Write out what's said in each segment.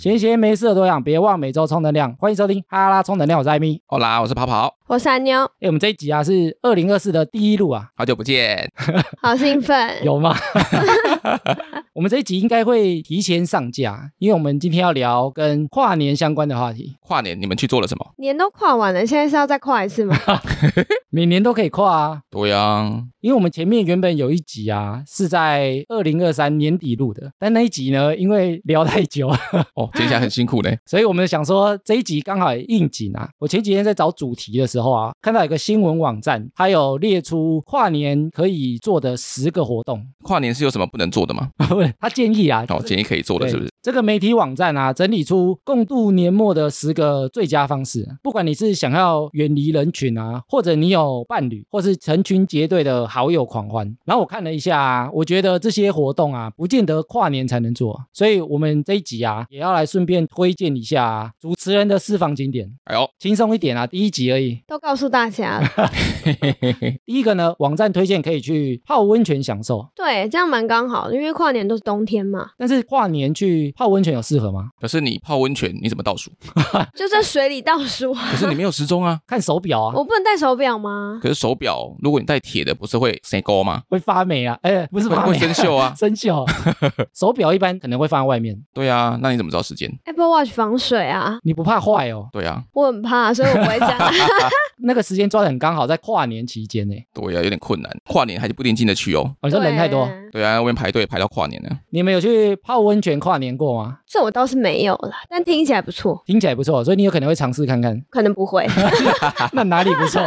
闲闲没事的多养，别忘每周充能量。欢迎收听哈拉充能量，我是艾米。好啦，我是跑跑，我是安妞，哎，我们这一集啊是二零二四的第一路啊，好久不见。好兴奋。有吗？我们这一集应该会提前上架，因为我们今天要聊跟跨年相关的话题。跨年你们去做了什么？年都跨完了，现在是要再跨一次吗？每年都可以跨啊，对啊，因为我们前面原本有一集啊是在二零二三年底录的，但那一集呢，因为聊太久，哦，接下来很辛苦嘞。所以我们想说这一集刚好也应景啊。我前几天在找主题的时候啊，看到一个新闻网站，它有列出跨年可以做的十个活动，跨年是有什么不能做的吗？不是，他建议啊，哦，建议可以做的是不是？这个媒体网站啊，整理出共度年末的十个最佳方式。不管你是想要远离人群啊，或者你有伴侣，或是成群结队的好友狂欢。然后我看了一下啊，我觉得这些活动啊，不见得跨年才能做。所以我们这一集啊，也要来顺便推荐一下啊主持人的私房景点，哎呦，轻松一点啊，第一集而已。都告诉大家了。第一个呢，网站推荐可以去泡温泉享受，对，这样蛮刚好的，因为跨年都是冬天嘛，但是跨年去泡温泉有适合吗？可是你泡温泉你怎么倒数？就在水里倒数。可是你没有时钟啊。看手表啊，我不能戴手表吗？可是手表，如果你戴铁的，不是会生勾吗？会发霉啊，哎，不是会会发霉，生锈啊。生锈。手表一般可能会放在外面，对啊，那你怎么知道时间？Apple Watch 防水啊，你不怕坏哦？对啊，我很怕，所以我不会这样。那个时间抓的很刚好，在跨年期间呢。对啊，有点困难。跨年还是不一定进得去哦。哦，你说人太多，对啊，外面排队排到跨年呢。你们有去泡温泉跨年过吗？这我倒是没有了，但听起来不错，听起来不错，所以你有可能会尝试看看。可能不会。那哪里不错？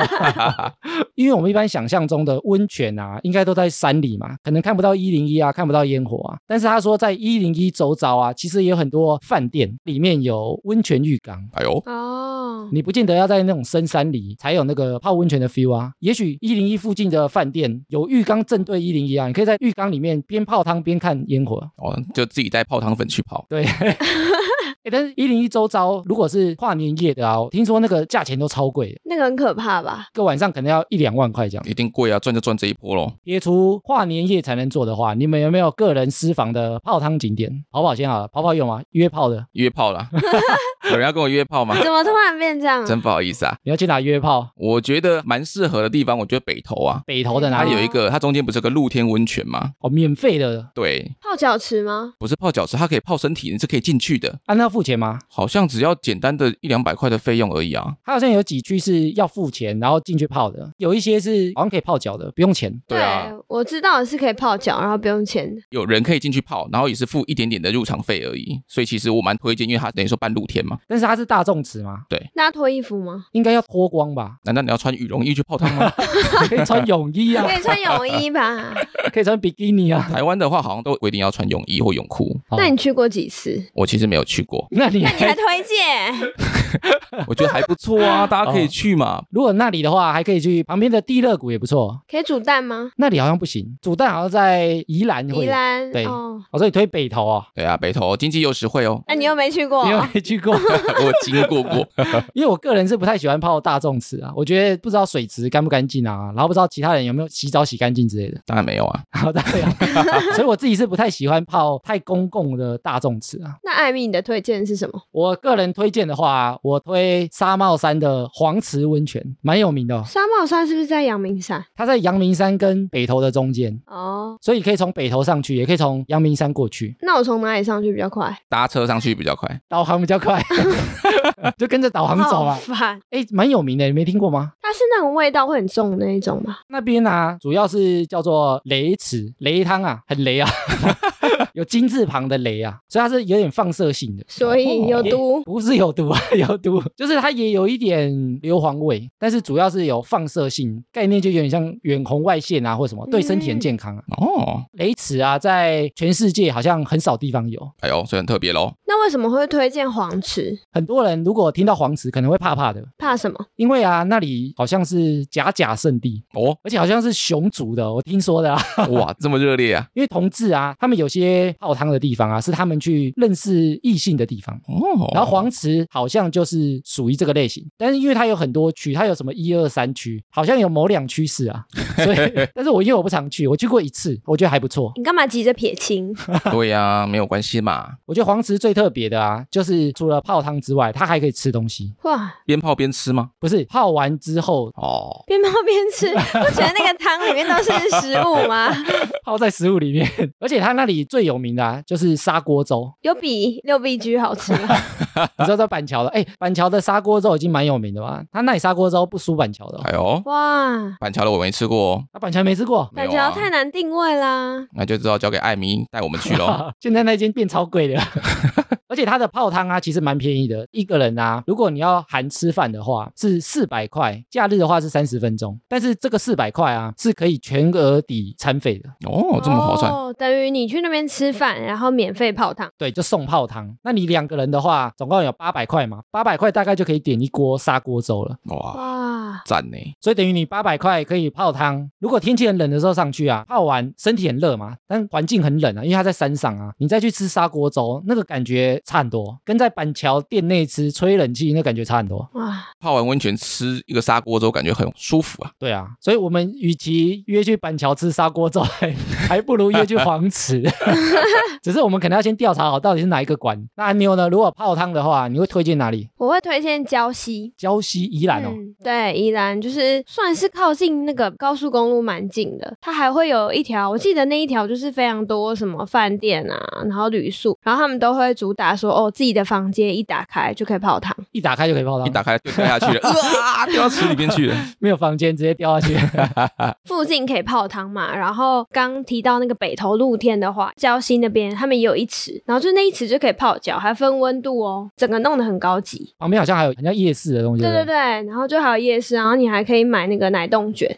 因为我们一般想象中的温泉啊，应该都在山里嘛，可能看不到一零一啊，看不到烟火啊。但是他说在一零一周遭啊，其实也有很多饭店里面有温泉浴缸。哎呦，哦，你不见得要在那种深山里才有那个泡温泉的 feel 啊，也许一零一附近的饭店有浴缸正对一零一啊，你可以在浴缸里面边泡汤边看烟火。哦，就自己带泡汤粉去泡。对，欸但是一零一周遭如果是跨年夜的啊，我听说那个价钱都超贵的，那个很可怕吧？一个晚上可能要一两万块这样。一定贵啊，赚就赚这一波喽。撇除跨年夜才能做的话，你们有没有个人私房的泡汤景点？跑跑先好了，跑跑有吗？约炮的，约炮啦，有人要跟我约炮吗？怎么突然变这样？真不好意思啊。你要去哪约炮？我觉得蛮适合的地方，我觉得北投啊，北投的哪里？它有一个，它中间不是有个露天温泉吗？哦，免费的，对，泡脚池吗？不是泡脚池，它可以泡身体，你是可以进去的，啊，那要付钱吗？好像只要简单的一两百块的费用而已啊。它好像有几区是要付钱，然后进去泡的，有一些是好像可以泡脚的，不用钱。对啊，我知道是可以泡脚，然后不用钱的。有人可以进去泡，然后也是付一点点的入场费而已，所以其实我蛮推荐，因为它等于说半露天嘛。但是它是大众池吗？那要脱衣服吗？应该要脱光吧？难道你要穿羽绒衣去泡汤吗？可以穿泳衣啊可，以穿泳衣吧？可以穿比基尼啊。台湾的话好像都规定要穿泳衣或泳裤，哦那你去过几次？我其实没有去过，那你那你还推荐？我觉得还不错啊，大家可以去嘛。如果那里的话，还可以去旁边的地热谷也不错。可以煮蛋吗？那里好像不行，主蛋好像在宜兰会有。宜兰对哦，哦，所以推北投哦，对啊，北投经济又实惠哦，那你又没去过 你又没去过，我经过过。因为我个人是不太喜欢泡大众池啊，我觉得不知道水池干不干净啊，然后不知道其他人有没有洗澡洗干净之类的。当然没有啊，好的，对啊，所以我自己是不太喜欢泡太公共的大众池啊。那艾米，你的推荐是什么？我个人推荐的话，我推沙帽山的黄池温泉，蛮有名的、哦。沙帽山是不是在阳明山？它在阳明山跟北投的中间，哦，所以可以从北头上去，也可以从阳明山过去，那我从哪里上去比较快？搭车上去比较快。导航比较快，就跟着导航走啊。烦。哎，蛮有名的，你没听过吗？它是那种味道会很重的那一种吗？那边啊，主要是叫做雷池雷汤啊，很雷啊，有金字旁的雷啊，所以它是有点放射性的。所以有毒。不是有毒啊，有毒，就是它也有一点硫磺味，但是主要是有放射性，概念就有点像远红外线啊，或什么，对身体很健康啊。哦，雷池啊，在全世界好像很少地方有，哎呦，所以很特别喽。那为什么会推荐黄池？很多人如果听到黄池可能会怕怕的，怕什么？因为啊那里好像是假假圣地，哦，而且好像是熊族的，我听说的啊。哇，这么热烈啊！因为同志啊，他们有些些泡汤的地方啊，是他们去认识异性的地方。哦，然后黄池好像就是属于这个类型，但是因为它有很多区，它有什么一二三区，好像有某两区是啊，所以但是我因为我不常去，我去过一次，我觉得还不错。你干嘛急着撇清？对呀、没有关系嘛，我觉得黄池最特别的啊，就是除了泡汤之外，它还可以吃东西，哇，边泡边吃吗？不是泡完之后哦，边泡边吃，不觉得那个汤里面都是食物吗？泡在食物里面，而且它那里最有名的啊，就是砂锅粥。有比六必居好吃吗？你知道在板桥的，哎，板桥的砂锅粥已经蛮有名的吧？他那里砂锅粥不输板桥的、哦，哎呦，哇，板桥的我没吃过哦，啊，板桥没吃过。板没有啊桥太难定位啦。那就只好交给艾米带我们去喽。现在那间变超贵的，而且它的泡汤啊，其实蛮便宜的，一个人啊，如果你要含吃饭的话，是四百块，假日的话是三十分钟，但是这个四百块啊，是可以全额抵餐费的，哦，这么划算，哦，等于你去那边吃饭，然后免费泡汤。对，就送泡汤。那你两个人的话，总共有八百块嘛，八百块大概就可以点一锅砂锅粥了，哇，哇，赞呢！所以等于你八百块可以泡汤。如果天气很冷的时候上去啊，泡完身体很热嘛，但环境很冷啊，因为它在山上啊，你再去吃砂锅粥，那个感觉差很多，跟在板桥店内吃吹冷气那感觉差很多。哇，泡完温泉吃一个砂锅粥，感觉很舒服啊。对啊，所以我们与其约去板桥吃砂锅粥，还 还不如约去黄池。只是我们可能要先调查好到底是哪一个馆。那阿妞呢？如果泡汤的话，你会推荐哪里？我会推荐礁溪。礁溪、宜兰哦。嗯，对，宜兰就是算是靠近那个高速公路蛮近的，它还会有一条，我记得那一条就是非常多什么饭店啊，然后旅宿，然后他们都会主打说，哦，自己的房间一打开就可以泡汤。一打开就可以泡汤，一打开就掉下去了，啊，掉到池里面去了。没有房间直接掉下去。附近可以泡汤嘛，然后刚提到那个北投露天的话，礁溪那边他们也有一池，然后就那一池就可以泡脚，还分温度哦，整个弄得很高级。旁边好像还有很像夜市的东西。对对对，然后就还有夜市，然后你还可以买那个奶冻卷。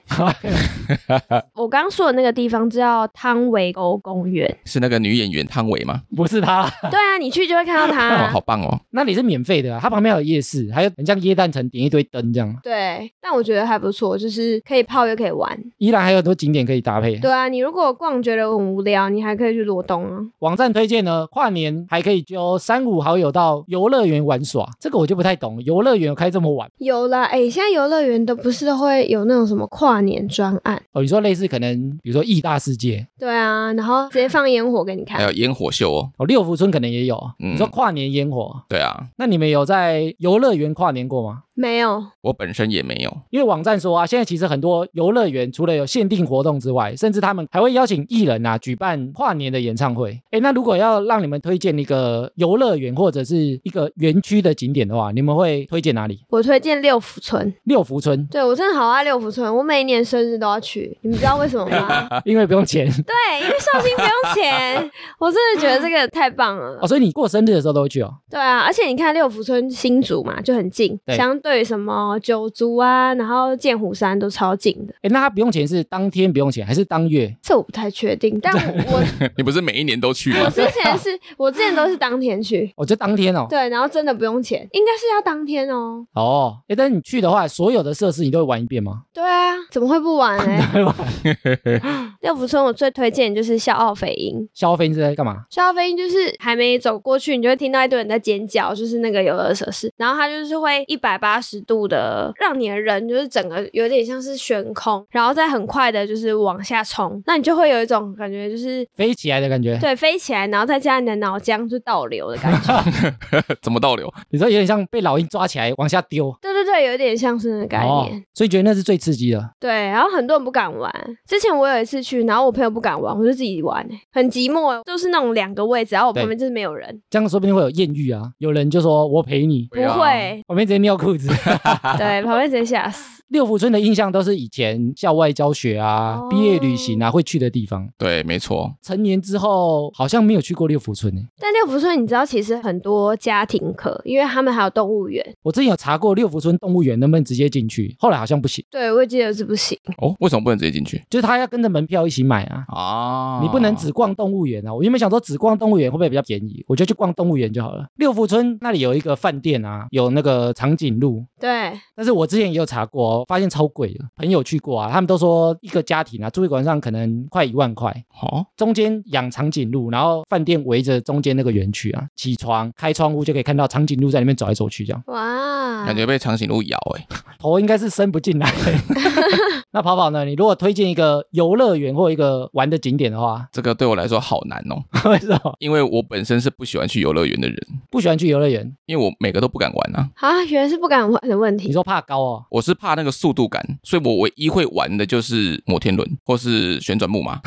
我刚说的那个地方叫汤唯沟公园。是那个女演员汤唯吗？不是她，对啊，你去就看到它 哦，它。好棒哦！那里是免费的啊，它旁边还有夜市，还有很像椰蛋城点一堆灯这样。对，但我觉得还不错，就是可以泡又可以玩。依然还有很多景点可以搭配。对啊，你如果逛觉得很无聊，你还可以去罗东啊。网站推荐呢，跨年还可以揪三五好友到游乐园玩耍，这个我就不太懂，游乐园开这么晚有啦，哎，现在游乐园都不是会有那种什么跨年专案？哦？你说类似可能比如说异大世界对啊，然后直接放烟火给你看。还有烟火秀哦。哦，六福村可能也有。嗯。你说跨年烟火，对啊，那你们有在游乐园跨年过吗？没有，我本身也没有。因为网站说啊，现在其实很多游乐园除了有限定活动之外，甚至他们还会邀请艺人啊举办跨年的演唱会。诶，那如果要让你们推荐一个游乐园或者是一个园区的景点的话，你们会推荐哪里？我推荐六福村。六福村，对我真的好爱六福村，我每一年生日都要去。你们知道为什么吗？因为不用钱对，因为绍兴不用钱，我真的觉得这个太棒了哦，。所以你过生日的时候都会去哦。对啊，而且你看六福村新竹嘛，就很近，对相对什么九族啊，然后剑湖山都超近的。哎，那他不用钱是当天不用钱，还是当月？这我不太确定，但我 你不是每一年都去我？之前是我之前都是当天去，哦，就当天哦。对，然后真的不用钱，应该是要当天哦。哦，诶，但是你去的话，所有的设施你都会玩一遍吗？对啊，怎么会不玩呢？六福村我最推荐就是笑傲飞鹰。笑傲飞鹰是在干嘛？笑傲飞鹰就是还没走过去，你就会听到一堆人在尖叫，就是那个游乐设施，然后它就是会一百八十度的让你的人就是整个有点像是悬空，然后再很快的就是往下冲，那你就会有一种感觉就是飞起来的感觉。对飞起来，然后再加上你的脑浆就倒流的感觉。怎么倒流？你知道有点像被老鹰抓起来往下丢。对对对，有点像是那个概念。哦，所以觉得那是最刺激的。对，然后很多人不敢玩。之前我有一次去，然后我朋友不敢玩，我就自己玩、欸，很寂寞，就是那种两个位置，然后我旁边就是没有人，这样说不定会有艳遇啊！有人就说我陪你，不会，旁边直接尿裤子。对，旁边直接吓死。六福村的印象都是以前校外教学啊、哦毕业旅行啊会去的地方。对，没错。成年之后好像没有去过六福村呢。但六福村你知道，其实很多家庭课，因为他们还有动物园。我之前有查过六福村动物园能不能直接进去，后来好像不行，对，我也记得是不行。哦，为什么不能直接进去就是他要跟着门票一起买啊。啊？你不能只逛动物园啊！我原本想说只逛动物园会不会比较便宜，我就去逛动物园就好了。六福村那里有一个饭店啊，有那个长颈鹿，对，但是我之前也有查过发现超贵的。朋友去过啊，他们都说一个家庭啊住一晚上可能快一万块，哦，中间养长颈鹿，然后饭店围着中间那个园区啊，起床开窗户就可以看到长颈鹿在里面走来走去，这样哇，感觉被长颈鹿咬哎、头应该是伸不进来。那跑跑呢？你如果推荐一个游乐园或一个玩的景点的话，这个对我来说好难哦，为什么因为我本身是不喜欢去游乐园的人，不喜欢去游乐园？因为我每个都不敢玩啊。啊，原来是不敢玩的问题。你说怕高哦？我是怕那个速度感，所以我唯一会玩的就是摩天轮或是旋转木马。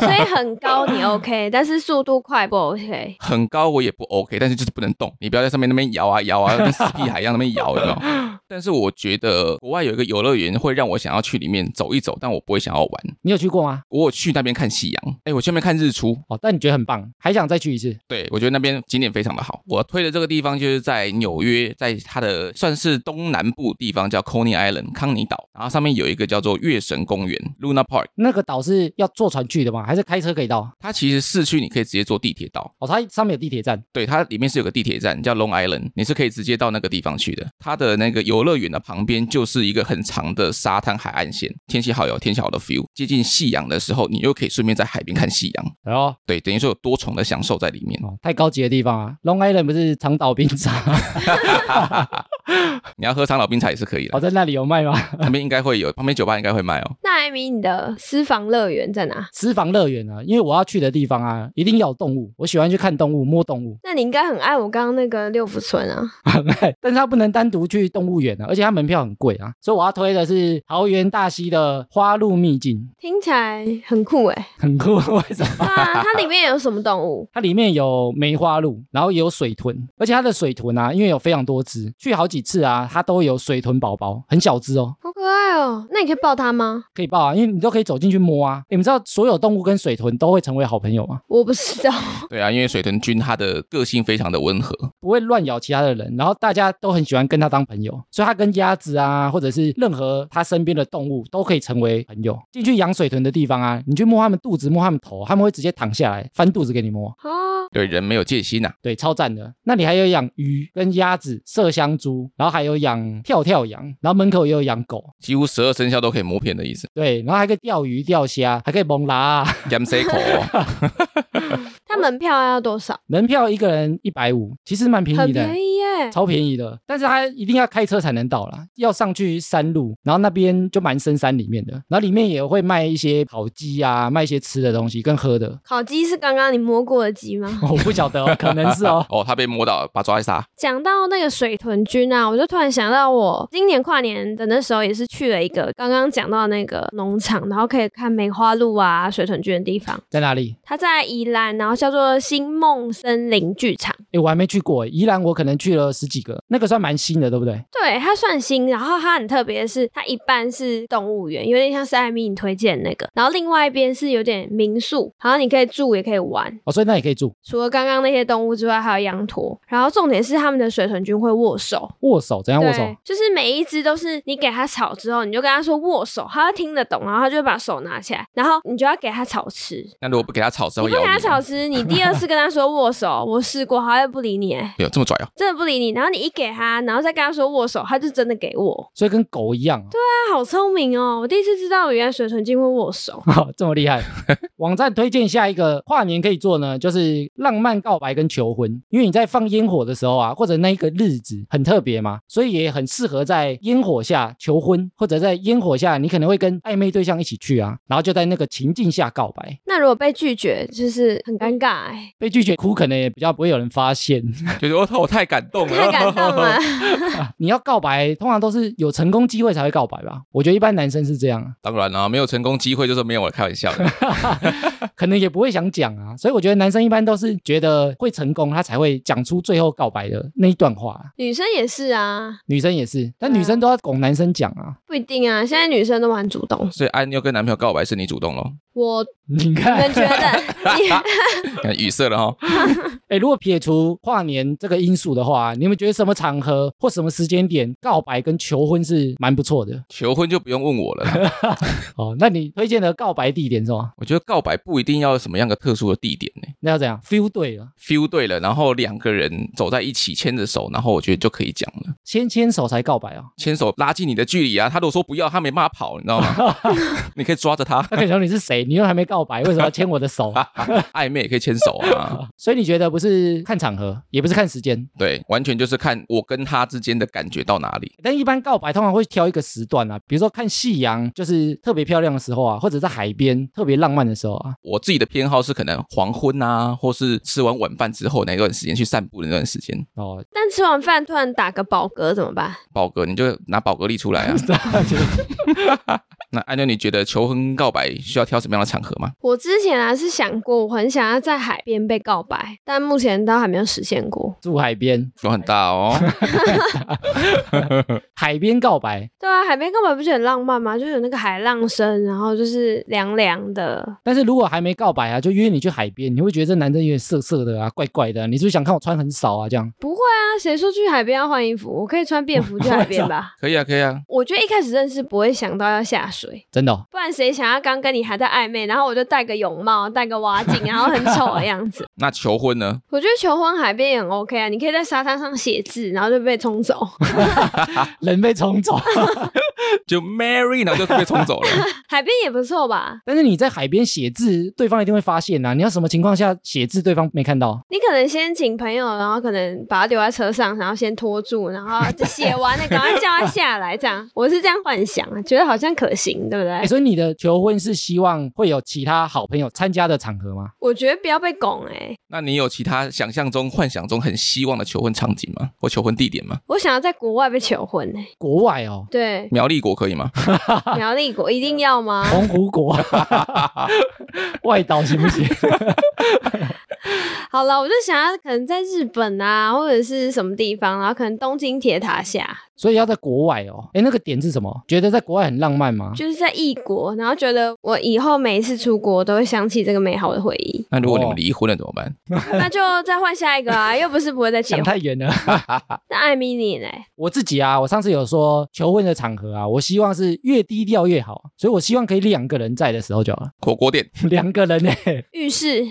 所以很高你 OK，但是速度快不 OK。很高我也不 OK，但是就是不能动，你不要在上面那边摇啊摇啊，跟死屁海一样那边摇，有没有？但是我觉得国外有一个游乐园会让我想要去里面走一走，但我不会想要玩。你有去过吗？我有去那边看夕阳，哎，我去那边看日出，哦，但你觉得很棒，还想再去一次？对我觉得那边景点非常的好。我推的这个地方就是在纽约，在它的算是东南部地方叫 Coney Island 康尼岛，然后上面有一个叫做月神公园 Luna Park，那个岛是要坐船去的吗？还是开车可以到？它其实市区你可以直接坐地铁到。哦，它上面有地铁站。对，它里面是有个地铁站叫 Long Island，你是可以直接到那个地方去的。它的那个游乐园的旁边就是一个很长的沙滩海岸线，天气好有天气好的 feel。接近夕阳的时候，你又可以顺便在海边看夕阳。然后对，等于说有多重的享受在里面。哦，太高级的地方啊，Long Island 不是长岛冰茶？你要喝长岛冰茶也是可以的哦，的，在那里有卖吗？旁边应该会有，旁边酒吧应该会卖哦。那艾米，你的私房乐园在哪？私房乐园啊，因为我要去的地方啊，一定要有动物，我喜欢去看动物、摸动物，那你应该很爱我刚刚那个六福村啊。很 爱但是它不能单独去动物园啊，而且它门票很贵啊，所以我要推的是桃园大溪的花鹿秘境，听起来很酷哎。很酷，为什么？啊，它里面有什么动物？它里面有梅花鹿，然后也有水豚，而且它的水豚啊，因为有非常多只，去好几次啊，它都有水豚宝宝，很小只哦，好可爱哦。那你可以抱它吗？可以抱啊，因为你都可以走进去摸啊。你们知道所有动物跟水豚都会成为好朋友吗？我不知道。对啊，因为水豚君它的个性非常的温和，不会乱咬其他的人，然后大家都很喜欢跟它当朋友，所以它跟鸭子啊，或者是任何它身边的动物都可以成为朋友。进去养水豚的地方啊，你去摸它们肚子，摸它们头，它们会直接躺下来翻肚子给你摸。哦，对人没有戒心呐、对，超赞的。那你还有养鱼跟鸭子、麝香猪，然后还有养跳跳羊，然后门口也有养狗。几乎十二生肖都可以摸骗的意思。对，然后还可以钓鱼、钓虾，还可以蒙拉、啊。Gam C 口、哦，它门票要多少？门票一个人一百五，其实蛮便宜的。便宜耶。超便宜的，但是它一定要开车才能到啦，要上去山路，然后那边就蛮深山里面的，然后里面也会卖一些烤鸡啊，卖一些吃的东西跟喝的，烤鸡是刚刚你摸过的鸡吗？我不晓得哦，可能是哦。哦，他被摸到了，把他抓一杀。讲到那个水豚君啊，我就突然想到，我今年跨年的那时候也是去了一个刚刚讲到那个农场，然后可以看梅花鹿啊、水豚君的地方。在哪里？它在宜兰，然后叫做新梦森林剧场。诶，我还没去过诶，宜兰我可能去了十几个，那个算蛮新的，对不对？对，它算新，然后它很特别的是，它一半是动物园，有点像是艾米你推荐的那个，然后另外一边是有点民宿，然后你可以住也可以玩。哦，所以那也可以住，除了刚刚那些动物之外，还有羊驼。然后重点是他们的水豚君会握手，握手怎样握手？就是每一只都是你给它草之后，你就跟它说握手，它会听得懂，然后它就会把手拿起来，然后你就要给它草吃。那如果不给它草，吃你不给它。草吃，你第二次跟它说握手，我试过，它会不理你，哎有这么拽啊？真的不理你。然后你一给他，然后再跟他说握手，他就真的给我。所以跟狗一样、啊。对啊好聪明哦！我第一次知道原来水豚君会握手。哦，这么厉害。网站推荐下一个跨年可以做呢，就是浪漫告白跟求婚，因为你在放烟火的时候啊，或者那一个日子很特别嘛，所以也很适合在烟火下求婚，或者在烟火下你可能会跟暧昧对象一起去啊，然后就在那个情境下告白。那如果被拒绝，就是很尴尬哎，被拒绝哭可能也比较不会有人发现。就是我我太感动了，太感动了。你要告白，通常都是有成功机会才会告白吧？我觉得一般男生是这样啊，当然啦、没有成功机会就是没有，我开玩笑的。可能也不会想讲啊，所以我觉得男生一般都是觉得会成功，他才会讲出最后告白的那一段话。女生也是啊，女生也是，但女生都要拱男生讲啊。不一定啊。现在女生都蛮主动。所以安妞跟男朋友告白是你主动咯，我你你看们，觉得？看语塞了哈。哎，如果撇除跨年这个因素的话，你们觉得什么场合或什么时间点告白跟求婚是蛮不错的？求婚就不用问我了，哦，那你推荐的告白地点是吗？我觉得告白不一定要有什么样的特殊的地点呢那要怎样？feel 对了，？feel 对了，然后两个人走在一起牵着手，然后我觉得就可以讲了。先牵手才告白哦。牵手拉近你的距离啊！他如果说不要，他没办法跑，你知道吗？你可以抓着他，他可以说你是谁？你又还没告白，为什么要牵我的手？暧昧也可以牵手啊。所以你觉得不是看场合，也不是看时间，对，完全就是看我跟他之间的感觉到哪里。但一般告白通常会挑一个时段啊，比如说看夕阳，就是特别漂亮的时候啊，或者在海边特别浪漫的时候啊。我自己的偏好是可能黄昏啊，或是吃完晚饭之后那段时间去散步的那段时间。哦，但吃完饭突然打个饱嗝怎么办？饱嗝，你就拿宝格丽出来啊！那安妞，你觉得求婚告白需要挑什么样的场合吗？我之前啊是想过，我很想要在海边被告白，但目前都还没有实现过。住海边，有很大哦。海边告白，对啊，海边告白不是很浪漫吗？就是有那个海浪声，然后就是凉凉的。但是如果还没告白啊，就约你去海边，你会觉得这男生有点色色的啊，怪怪的啊、你是不是想看我穿很少啊？这样不会啊，谁说去海边要换衣服？我可以穿便服去 海边吧。可以啊，可以啊。我觉得一开始认识不会想到要下水，真的、哦，不然谁想要刚跟你还在暧昧，然后我就戴个泳帽、戴个蛙镜，然后很丑的样子。那求婚呢？我觉得求婚海边也很 OK 啊，你可以在沙滩上写字，然后就被冲走。人被冲走。就 marry，然后就被冲走了。海边也不错吧？但是你在海边写字，对方一定会发现呐、你要什么情况下写字，对方没看到？你可能先请朋友，然后可能把他留在车上，然后先拖住，然后就写完了，赶快叫他下来，这样 我是这样幻想啊，觉得好像可行，对不对？哎，所以你的求婚是希望会有其他好朋友参加的场合吗？我觉得不要被拱哎、那你有其他想象中、幻想中很希望的求婚场景吗？或求婚地点吗？我想要在国外被求婚哎、国外哦，对，苗栗国可以吗？苗栗国一定要吗？澎湖国，外岛行不行？好了，我就想要可能在日本啊，或者是什么地方，然后可能东京铁塔下，所以要在国外哦。哎，那个点是什么？觉得在国外很浪漫吗？就是在异国，然后觉得我以后每一次出国都会想起这个美好的回忆，那如果你们离婚了怎么办？那就再换下一个啊，又不是不会再结婚。想太远了。那艾米你呢？我自己啊，我上次有说求婚的场合啊，我希望是越低调越好，所以我希望可以两个人在的时候就好了。火锅店两个人呢、浴室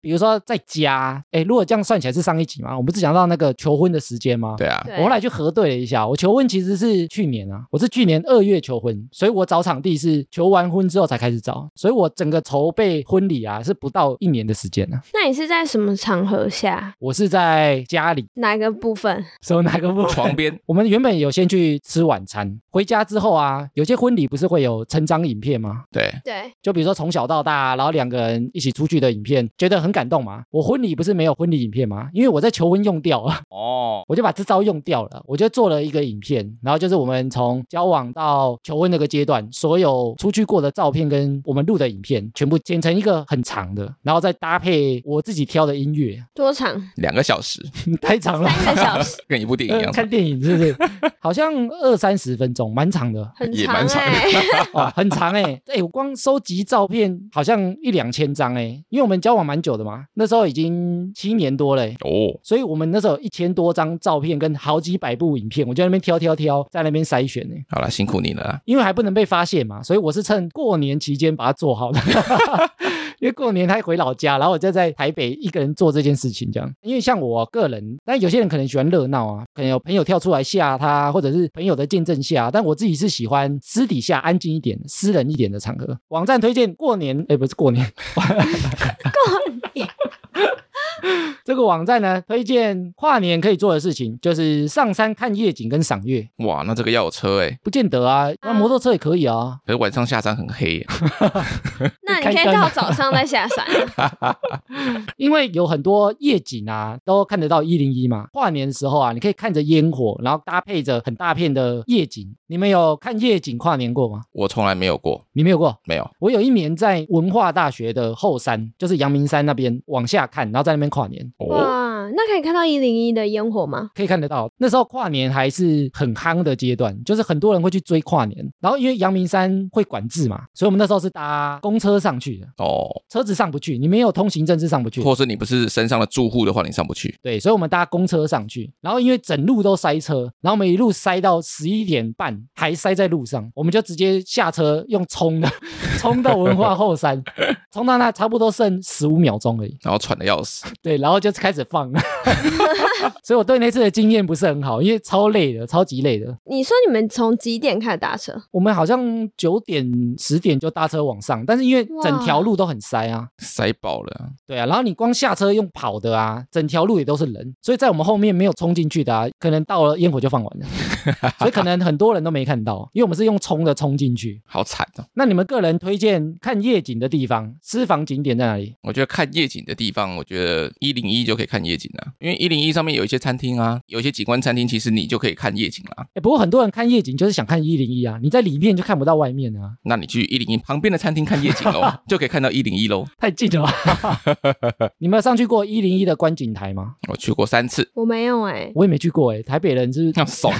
比如说在家，哎，如果这样算起来是上一集吗，我们不是讲到那个求婚的时间吗？对啊，我后来去核对了一下，我求婚其实是去年啊，我是去年二月求婚，所以我找场地是求完婚之后才开始找，所以我整个筹备婚礼啊是不到一年的时间呢、那你是在什么场合下？我是在家里，哪个部分？说哪个部分？床边 我们原本有先去吃晚餐，回家之后啊，有些婚礼不是会有成长影片吗？对，对，就比如说从小到大，然后两个人一起出去的影片，觉得很感动嘛。我婚礼不是没有婚礼影片吗？因为我在求婚用掉了，哦，我就把这招用掉了，我就做了一个影片，然后就是我们从交往到求婚那个阶段，所有出去过的照片跟我们录的影片，全部剪成一个很长的，然后再搭配我自己挑的音乐，多长？两个小时，太长了。三个小时，跟一部电影一呃样。长。看电影是不是？好像二三十分钟，蛮长的。很长也蛮长的。很长哎、哎、我光收集照片好像一两千张哎、因为我们交往蛮久的嘛，那时候已经七年多了、欸，哦，所以我们那时候有一千多张照片跟好几百部影片，我就在那边挑挑挑，在那边筛选呢、好了，辛苦你了啊。因为还不能被发现嘛，所以我是趁过年期间把它做好的。因为过年他回老家，然后我就在台北一个人做这件事情，这样。因为像我个人，但有些人可能喜欢热闹啊，可能有朋友跳出来吓他，或者是朋友的见证下，但我自己是喜欢私底下安静一点、私人一点的场合。网站推荐过年，哎，不是过年，过年 这个网站呢推荐跨年可以做的事情，就是上山看夜景跟赏月。哇，那这个要有车哎，不见得啊，那摩托车也可以啊。可是晚上下山很黑耶。那你可以到早上再下山。因为有很多夜景啊，都看得到一零一嘛。跨年的时候啊，你可以看着烟火，然后搭配着很大片的夜景。你们有看夜景跨年过吗？我从来没有过，你没有过？没有。我有一年在文化大学的后山，就是阳明山那边往下看，然后在那边跨年。哦，那可以看到一零一的烟火吗？可以看得到，那时候跨年还是很夯的阶段，就是很多人会去追跨年。然后因为阳明山会管制嘛，所以我们那时候是搭公车上去的，哦，车子上不去，你没有通行证是上不去。或是你不是身上的住户的话，你上不去。对，所以我们搭公车上去，然后因为整路都塞车，然后我们一路塞到十一点半，还塞在路上，我们就直接下车用冲的，冲到文化后山，冲到那差不多剩十五秒钟而已。然后喘的要死，对，然后就开始放，所以我对那次的经验不是很好，因为超累的，超级累的。你说你们从几点开始搭车？我们好像九点、十点就搭车往上，但是因为整条路都很塞啊，塞爆了啊。对啊，然后你光下车用跑的啊，整条路也都是人，所以在我们后面没有冲进去的啊，可能到了烟火就放完了，所以可能很多人都没看到，因为我们是用冲的冲进去。好惨哦！那你们个人推荐看夜景的地方，私房景点在哪里？我觉得看夜景的地方，我觉得一零一就可以看夜景了，因为一零一上面有一些餐厅啊，有一些景观餐厅，其实你就可以看夜景啦。哎，不过很多人看夜景就是想看一零一啊，你在里面就看不到外面啊，那你去一零一旁边的餐厅看夜景喽，就可以看到一零一喽。太近了吧？你们有上去过一零一的观景台吗？我去过三次，我没有哎、我也没去过哎，台北人是 那怂。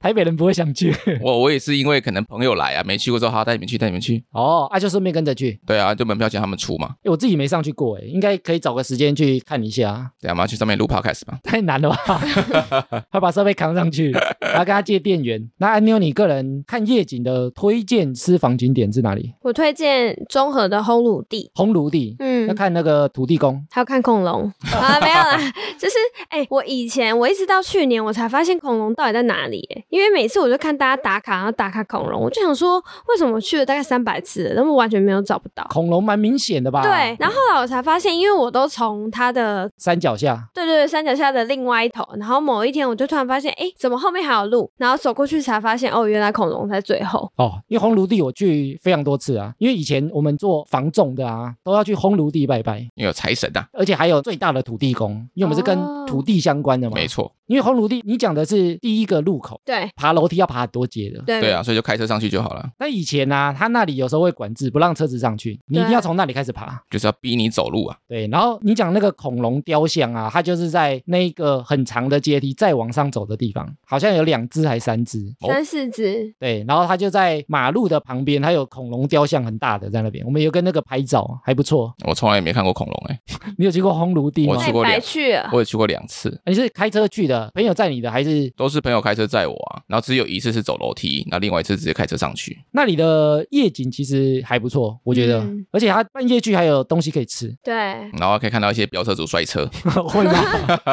台北人不会想去我我也是因为可能朋友来啊，没去过之后，好带你们去，带你们去。哦，啊就顺便跟着去。对啊，就门票钱他们出嘛。诶我自己没上去过哎，应该可以找个时间去看一下。对啊，我们要去上面录 podcast 吧。太难了吧？要把设备扛上去，然后跟他借电源。那安妞，你个人看夜景的推荐私房景点是哪里？我推荐中和的烘炉地，烘炉地，要嗯，看那个土地公。还有看恐龙 啊，没有啦，就是哎、我以前我一直到去年我才发现恐龙到底在哪里、哎，因为每次我就看大家打卡，然后打卡恐龙，我就想说，为什么去了大概三百次了，但我完全没有找不到。恐龙蛮明显的吧？对，，然后后来我才发现，因为我都从它的 山脚下。对对对山脚下的另外一头，然后某一天我就突然发现，哎，怎么后面还有路？然后走过去才发现，哦，原来恐龙在最后。哦，因为烘炉地我去非常多次啊，因为以前我们做房仲的啊，都要去烘炉地拜拜，因为有财神呐、而且还有最大的土地公，因为我们是跟哦土地相关的嘛。没。错。因为红炉地，你讲的是第一个路口，对爬楼梯要爬很多阶的。对对啊，所以就开车上去就好了，但以前呢、啊，他那里有时候会管制，不让车子上去，你一定要从那里开始爬。就是要逼你走路啊。对，然后你讲那个恐龙雕像啊，它就是在那个很长的阶梯再往上走的地方，好像有两只还三只。哦三四只，对，然后它就在马路的旁边，它有恐龙雕像很大的在那边，我们有跟那个拍照，还不错。我从来也没看过恐龙哎、你有去过烘炉地吗我？去过两去。我也去过两次，你是开车去的，朋友载你的，还是都是朋友开车载我啊，然后只有一次是走楼梯，那另外一次直接开车上去。那里的夜景其实还不错，我觉得，嗯而且它半夜去还有东西可以吃，对，然后可以看到一些飙车族摔车。会吗？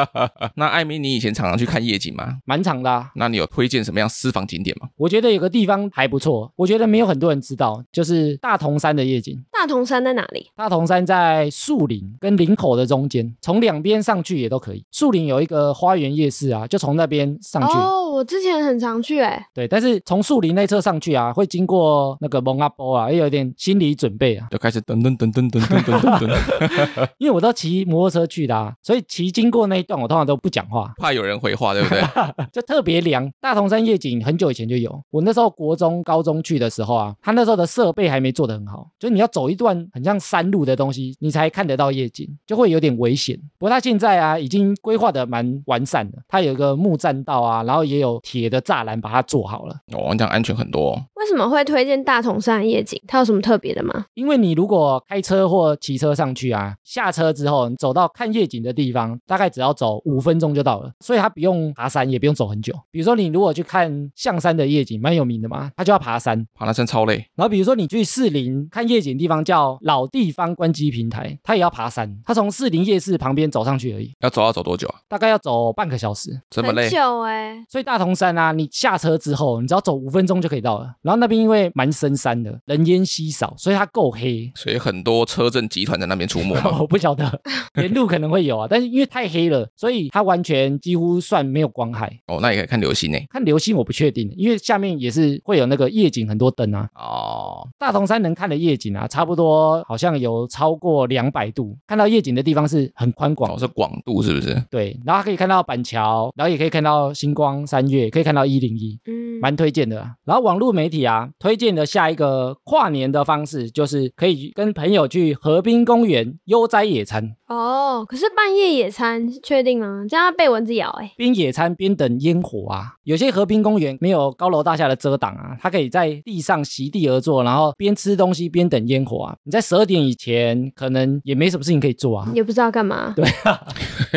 那艾米，你以前常常去看夜景吗？蛮长的、啊。那你有推荐什么样私房景点吗？我觉得有个地方还不错，我觉得没有很多人知道，就是大同山的夜景。大同山在哪里？大同山在树林跟林口的中间，从两边上去也都可以。树林有一个花园夜市啊，就从那边上去。哦，我之前很常去、哎，对，但是从树林那侧上去啊，会经过那个蒙阿波啊，也有点心理准备啊，就开始噔噔噔噔噔噔噔噔噔，因为我都骑摩托车去的啊，所以骑经过那一段，我通常都不讲话，怕有人回话，对不对？就特别凉。大同山夜景很久以前就有，我那时候国中、高中去的时候啊，他那时候的设备还没做得很好，就是你要走一段很像山路的东西，你才看得到夜景，就会有点危险。不过他现在啊，已经规划的蛮完善的，他有一个木栈道啊，然后也有铁的栅栏把它做好了。哦，这样安全很多、为什么会推荐大同山的夜景？它有什么特别的吗？因为你如果开车或骑车上去啊，下车之后你走到看夜景的地方，大概只要走五分钟就到了，所以它不用爬山，也不用走很久。比如说你如果去看象山的夜景，蛮有名的嘛，它就要爬山。爬那山超累，然后比如说你去士林看夜景的地方叫老地方关机平台，它也要爬山，它从士林夜市旁边走上去而已，要走要走多久啊？大概要走半个小时。这么累很？久哎、所以大同山啊，你下车之后，你只要走五分钟就可以到了。然后那边因为蛮深山的，人烟稀少，所以它够黑。所以很多车震集团在那边出没嘛。我不晓得，沿路可能会有啊，但是因为太黑了，所以它完全几乎算没有光害。哦，那也可以看流星呢。看流星我不确定，因为下面也是会有那个夜景，很多灯啊。哦，大同山能看的夜景啊，差不多好像有超过两百度，看到夜景的地方是很宽广哦，是广度是不是？对，然后可以看到板桥，然后也可以看到星光三月，可以看到一零一，嗯，蛮推荐的啊。然后网络媒体体啊推荐的下一个跨年的方式，就是可以跟朋友去河滨公园悠哉野餐，哦，可是半夜野餐确定吗？这样被蚊子咬哎、边野餐边等烟火啊。有些河滨公园没有高楼大厦的遮挡啊，它可以在地上席地而坐，然后边吃东西边等烟火啊。你在十二点以前可能也没什么事情可以做啊，也不知道干嘛。对啊，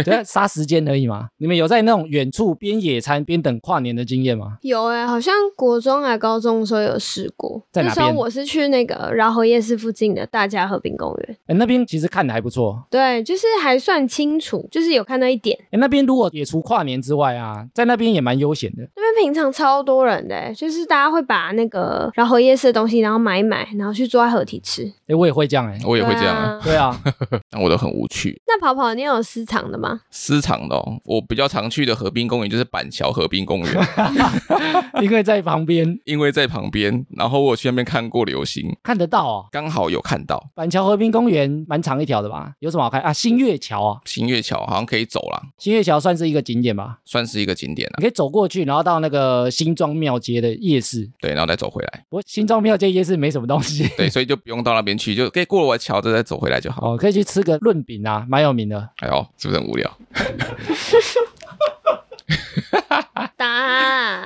对啊，杀时间而已嘛。你们有在那种远处边野餐边等跨年的经验吗？有哎、好像国中啊高中的时候有试过。在哪那时候边我是去那个饶河夜市附近的大家河滨公园。哎，那边其实看的还不错。对，就是还算清楚，就是有看到一点。哎，那边如果也除跨年之外啊，在那边也蛮悠闲的。那边平常超多人的欸，就是大家会把那个饶河夜市的东西，然后买一买，然后去坐在河体吃。哎，我也会这样哎。我也会这样啊，对啊。那啊，我都很无趣。那跑跑，你有私藏的吗？私藏的哦，我比较常去的河滨公园就是板桥河滨公园，因为在旁边 因为在旁边，然后我去那边看过流星，看得到哦。刚好有看到板桥和平公园蛮长一条的吧？有什么好看啊？新月桥啊，新月桥，好像可以走啦，新月桥算是一个景点吧？算是一个景点啊。你可以走过去，然后到那个新庄庙街的夜市。对，然后再走回来。不过新庄庙街夜市没什么东西。对，所以就不用到那边去，就可以过了桥再再走回来就好。哦，可以去吃个润饼啊，蛮有名的。哎呦，是不是很无聊？答。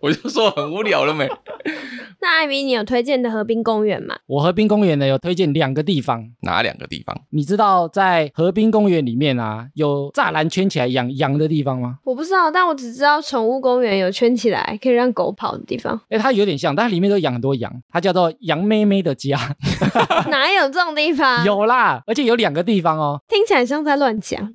我就说很无聊了没？那艾米，你有推荐的河滨公园吗？我河滨公园呢有推荐两个地方，哪两个地方？你知道在河滨公园里面啊有栅栏圈起来养羊的地方吗？我不知道，但我只知道宠物公园有圈起来可以让狗跑的地方。哎，它有点像，但它里面都养很多羊，它叫做羊妹妹的家。哪有这种地方？，有啦，而且有两个地方哦。听起来像在乱讲。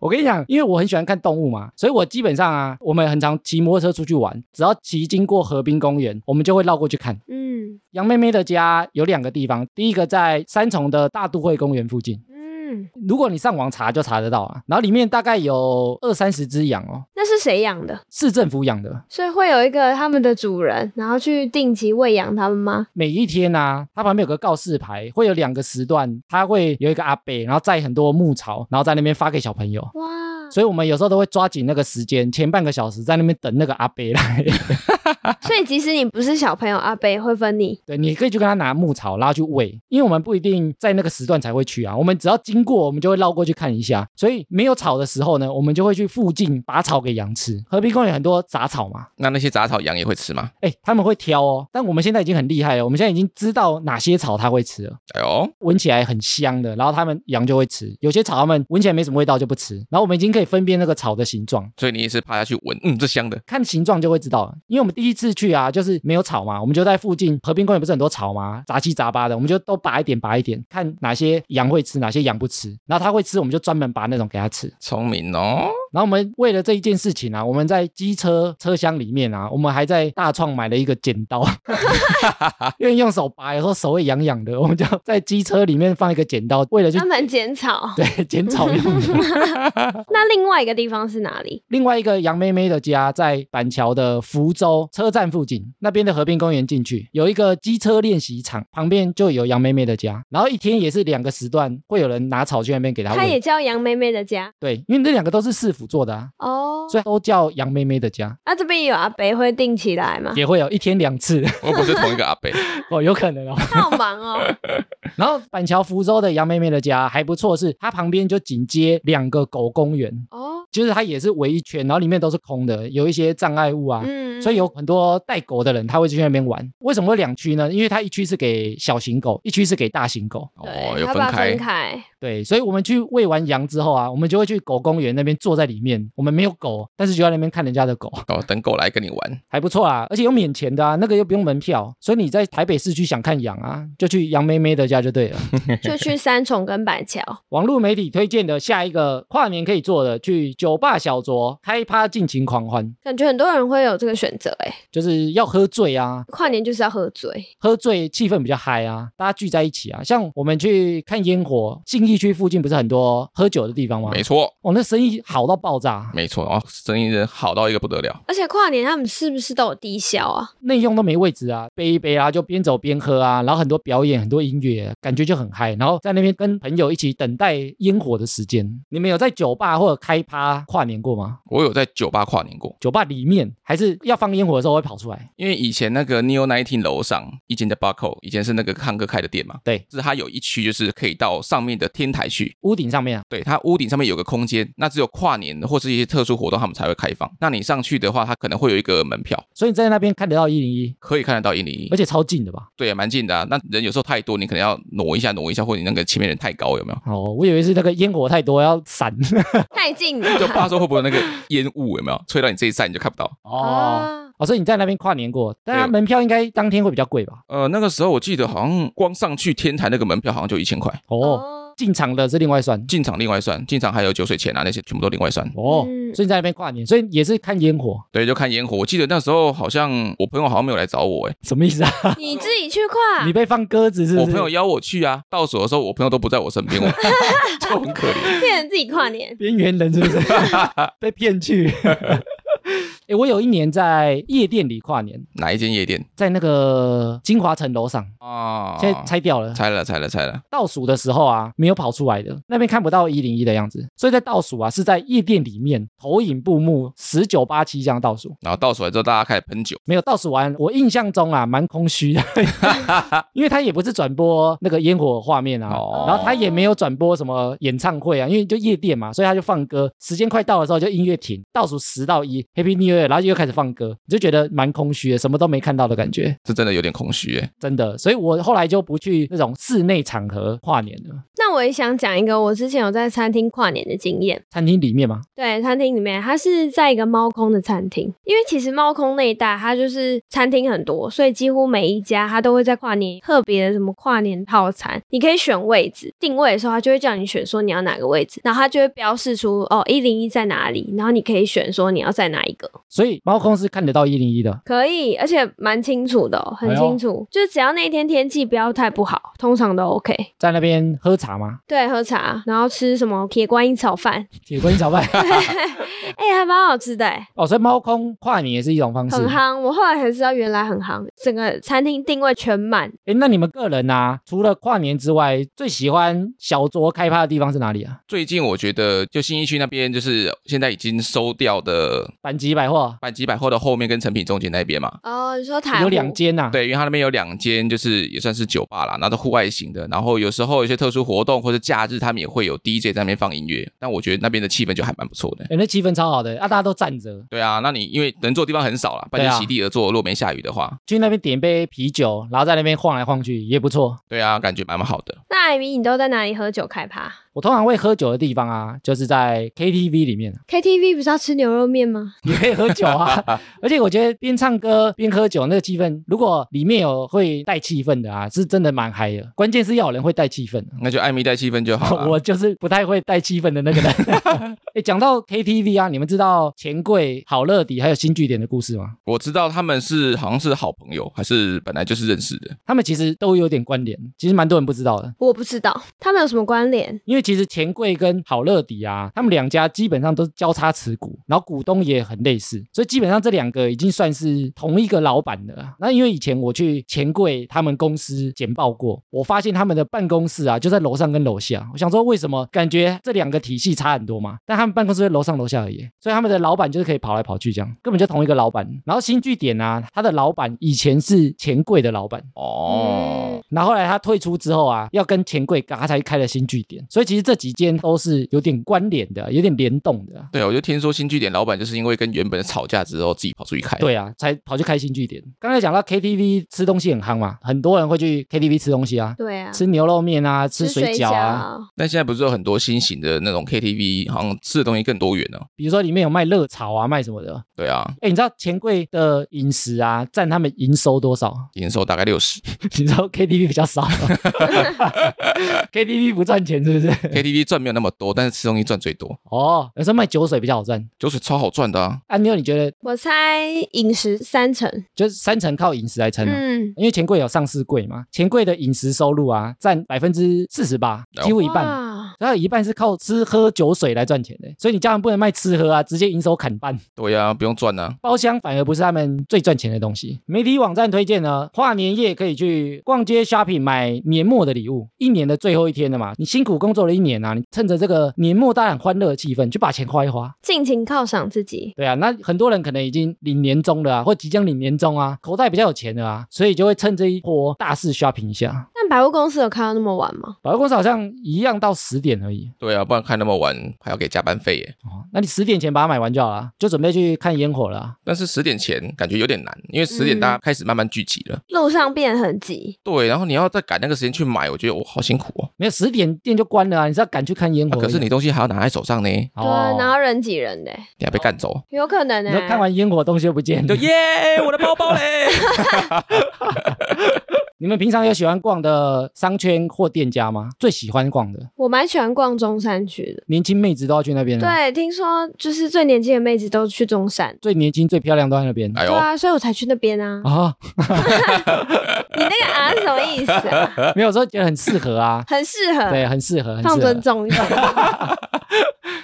我跟你讲，因为我很喜欢看动物嘛，所以我基本上啊，我们很常骑摩托车出去玩，只要骑经过河滨公园，我们就会绕过去看。嗯杨妹妹的家有两个地方，第一个在三重的大都会公园附近，嗯，如果你上网查就查得到啊。然后里面大概有二三十只羊哦，那是谁养的？市政府养的。所以会有一个他们的主人，然后去定期喂养他们吗？每一天啊，它旁边有个告示牌，会有两个时段，它会有一个阿伯，然后载很多牧草，然后在那边发给小朋友。哇！所以我们有时候都会抓紧那个时间，前半个小时在那边等那个阿伯来。所以即使你不是小朋友，阿贝会分你。对，你可以去跟他拿牧草，然后去喂，因为我们不一定在那个时段才会去啊，我们只要经过，我们就会绕过去看一下。所以没有草的时候呢，我们就会去附近拔草给羊吃。河滨公园很多杂草嘛，那那些杂草羊也会吃吗？哎，他们会挑哦。但我们现在已经很厉害了，我们现在已经知道哪些草它会吃了，哎呦，闻起来很香的，然后他们羊就会吃。有些草它们闻起来没什么味道就不吃，然后我们已经可以分辨那个草的形状。所以你也是趴下去闻，嗯，这香的。看形状就会知道了，因为我们第一次去啊，就是没有草嘛，我们就在附近河边公园不是很多草吗？杂七杂八的，我们就都拔一点拔一点，看哪些羊会吃，哪些羊不吃，然后它会吃，我们就专门拔那种给它吃。聪明哦，然后我们为了这一件事情啊，我们在机车车厢里面啊，我们还在大创买了一个剪刀，因为用手拔有时候手会痒痒的，我们就在机车里面放一个剪刀，为了去专门剪草。对剪草用的。那另外一个地方是哪里？另外一个杨妹妹的家在板桥的福州车站附近，那边的河滨公园进去有一个机车练习场，旁边就有杨妹妹的家。然后一天也是两个时段，会有人拿草去那边给她她也。叫杨妹妹的家对，因为那两个都是市府做的啊，哦。所以都叫杨妹妹的家。那、这边也有阿北会定起来吗？也会有一天两次我不是同一个阿北，哦，有可能哦。他好忙哦。然后板桥福州的杨妹妹的家还不错，是它旁边就紧接两个狗公园，哦，就是它也是围一圈，然后里面都是空的，有一些障碍物啊。嗯，所以有很多带狗的人，他会去那边玩。为什么会两区呢？因为它一区是给小型狗，一区是给大型狗。哦，对，要把它有分开分，开。对，所以我们去喂完羊之后啊，我们就会去狗公园那边坐在里面。我们没有狗，但是就在那边看人家的狗，哦，等狗来跟你玩，还不错啊，而且又免钱的啊，那个又不用门票。所以你在台北市区想看羊啊，就去杨妹妹的家就对了。就去三重跟板桥。网络媒体推荐的下一个跨年可以做的，去酒吧小酌，开趴尽情狂欢，感觉很多人会有这个选择，哎，就是要喝醉啊，跨年就是要喝醉。喝醉气氛比较嗨啊，大家聚在一起啊。像我们去看烟火，信义义区附近不是很多喝酒的地方吗？没错，哦，那生意好到爆炸，没错，哦，生意人好到一个不得了。而且跨年他们是不是都有低消啊？内用都没位置啊，背一杯啊，就边走边喝啊，然后很多表演，很多音乐，感觉就很嗨。然后在那边跟朋友一起等待烟火的时间。你们有在酒吧或者开趴跨年过吗？我有在酒吧跨年过，酒吧里面还是要放烟火的时候会跑出来。因为以前那个 Neo Nineteen 楼上一间叫 Buckle，以前是那个康哥开的店嘛，对，就是它有一区就是可以到上面的天台去，屋顶上面啊，对，它屋顶上面有个空间，那只有跨年或是一些特殊活动他们才会开放。那你上去的话，它可能会有一个门票，所以你在那边看得到一零一，可以看得到一零一而，且超近的吧？对，蛮近的、啊。那人有时候太多，你可能要挪一下挪一下，或者你那个前面人太高，有没有？哦，我以为是那个烟火太多要闪。太近了。就怕说会不会那个烟雾有没有吹到你这一扇你就看不到。哦啊，哦，所以你在那边跨年过，但它门票应该当天会比较贵吧？呃，那个时候我记得好像光上去天台那个门票好像就一千块，哦，哦，进场的是另外算。进场另外算，进场还有酒水钱啊那些全部都另外算。哦，嗯所以你在那边跨年，所以也是看烟火，对，就看烟火。我记得那时候好像我朋友好像没有来找我，哎，什么意思啊？你自己去跨 你，被放鸽子是不是？我朋友邀我去啊，倒数的时候我朋友都不在我身边，我 就很可怜。骗人自己跨年。边缘人是不是 被骗去？哎、我有一年在夜店里跨年，哪一间夜店在那个金华城楼上，哦？现在拆掉了。拆了，拆了，拆了。倒数的时候啊，没有跑出来的，那边看不到一零一的样子，所以在倒数啊，是在夜店里面投影布幕十九八七这样倒数，然后倒数完之后，大家开始喷酒，没有倒数完，我印象中啊，蛮空虚的，因为他也不是转播那个烟火画面啊，哦然后他也没有转播什么演唱会啊，因为就夜店嘛，所以他就放歌，时间快到的时候就音乐停，倒数十到一，Happy New Year，然后又开始放歌，你就觉得蛮空虚的，什么都没看到的感觉，是真的有点空虚哎。真的，所以我后来就不去那种室内场合跨年了，那我也想讲一个我之前有在餐厅跨年的经验。餐厅里面吗，对，餐厅里面它是在一个猫空的餐厅，因为其实猫空那一带它就是餐厅很多，所以几乎每一家它都会在跨年特别的什么跨年套餐，你可以选位置，定位的时候它就会叫你选说你要哪个位置，然后它就会标示出哦一零一在哪里，然后你可以选说你要在哪一个，所以猫空是看得到一零一的，可以，而且蛮清楚的、哦，很清楚，就是只要那一天天气不要太不好，通常都 OK。在那边喝茶吗？对，喝茶，然后吃什么铁观音炒饭，铁观音炒饭 哎、还蛮好吃的哎。哦，所以猫空跨年也是一种方式。很夯，我后来才知道原来很夯，整个餐厅定位全满。哎，那你们个人啊，除了跨年之外，最喜欢小酌开趴的地方是哪里啊？最近我觉得就新一区那边，就是现在已经收掉的板吉百货百吉百货的后面跟成品中间那边嘛。哦，你说台有湖两间呐、啊，对，因为它那边有两间，就是也算是酒吧啦，然后都户外型的。然后有时候有些特殊活动或者假日，他们也会有 DJ 在那边放音乐。但我觉得那边的气氛就还蛮不错的。哎，那气氛超好的啊，大家都站着，对啊，那你因为能坐的地方很少了，不然对啊就席地而坐。如果没下雨的话，去那边点杯啤酒，然后在那边晃来晃去也不错。对啊，感觉蛮好的。那艾米，你都在哪里喝酒开趴我通常会喝酒的地方啊，就是在 KTV 里面，？KTV 不是要吃牛肉面吗？也可以喝酒啊。而且我觉得边唱歌边喝酒那个气氛，如果里面有会带气氛的啊，是真的蛮嗨的。关键是要有人会带气氛。那就艾米带气氛就好了。我就是不太会带气氛的那个人。哎，讲到 KTV 啊，你们知道钱柜、好乐迪还有新据点的故事吗？我知道他们是好像是好朋友，还是本来就是认识的。他们其实都有点关联，其实蛮多人不知道的。我不知道，他们有什么关联？因为其实钱柜跟好乐迪啊，他们两家基本上都是交叉持股，然后股东也很类似，所以基本上这两个已经算是同一个老板的。那因为以前我去钱柜他们公司简报过，我发现他们的办公室啊就在楼上跟楼下。我想说为什么感觉这两个体系差很多嘛？但他们办公室在楼上楼下而已，所以他们的老板就是可以跑来跑去这样，根本就同一个老板。然后新据点啊，他的老板以前是钱柜的老板。哦，然后后来他退出之后啊，要跟钱柜他才开了新据点，所以其实这几间都是有点关联的，有点联动的。对，我就听说新据点老板就是因为跟原本的吵架之后，自己跑出去开。，对啊，才跑去开新据点。刚才讲到 KTV 吃东西很夯嘛，很多人会去 KTV 吃东西啊，对啊，吃牛肉面啊，吃水饺啊，但现在不是有很多新型的那种 KTV，好像吃的东西更多元了。比如说里面有卖热炒啊，卖什么的。对啊，哎，你知道钱柜的饮食啊，占他们营收多少？营收大概六十 你知道 KTV 比较少，KTV 不赚钱是不是？，KTV 赚没有那么多，但是吃东西赚最多。哦，有时候卖酒水比较好赚。酒水超好赚的啊！安妞，你觉得我猜饮食三成。就是三成靠饮食来撑啊？嗯，因为钱柜有上市柜嘛，钱柜的饮食收入啊，占百分之四十八，几乎一半。哇它有一半是靠吃喝酒水来赚钱的，所以你家人不能卖吃喝啊，直接营收砍半。对呀、不用赚啊。包厢反而不是他们最赚钱的东西。媒体网站推荐呢，跨年夜可以去逛街 shopping 买年末的礼物。一年的最后一天了嘛，你辛苦工作了一年啊，你趁着这个年末大家很欢乐的气氛，就把钱花一花。尽情犒赏自己。对啊，那很多人可能已经领年终了啊，或即将领年终啊，口袋比较有钱的啊，所以就会趁这一波大肆 shopping 一下。但百货公司有开到那么晚吗？百货公司好像一样到十点而已对啊，不然开那么晚还要给加班费耶。哦，那你十点前把它买完就好了，就准备去看烟火了啊。但是十点前感觉有点难，因为十点嗯大家开始慢慢聚集了。路上变很挤，对，然后你要再赶那个时间去买，我觉得我好辛苦哦。没有十点店就关了啊，你是要赶去看烟火可是你东西还要拿在手上呢，你对啊，哦，然后人挤人的，还被干走。有可能呢、你说看完烟火东西又不见了就。耶，我的包包嘞！你们平常有喜欢逛的商圈或店家吗？最喜欢逛的，我蛮喜欢逛中山区的。年轻妹子都要去那边了。，对，听说就是最年轻的妹子都去中山。最年轻、最漂亮都在那边。哎呦，对啊，所以我才去那边啊。啊，你那个啊是什么意思啊？没有说觉得很适合啊，很适合，对，很适合，很放适合，尊重一点，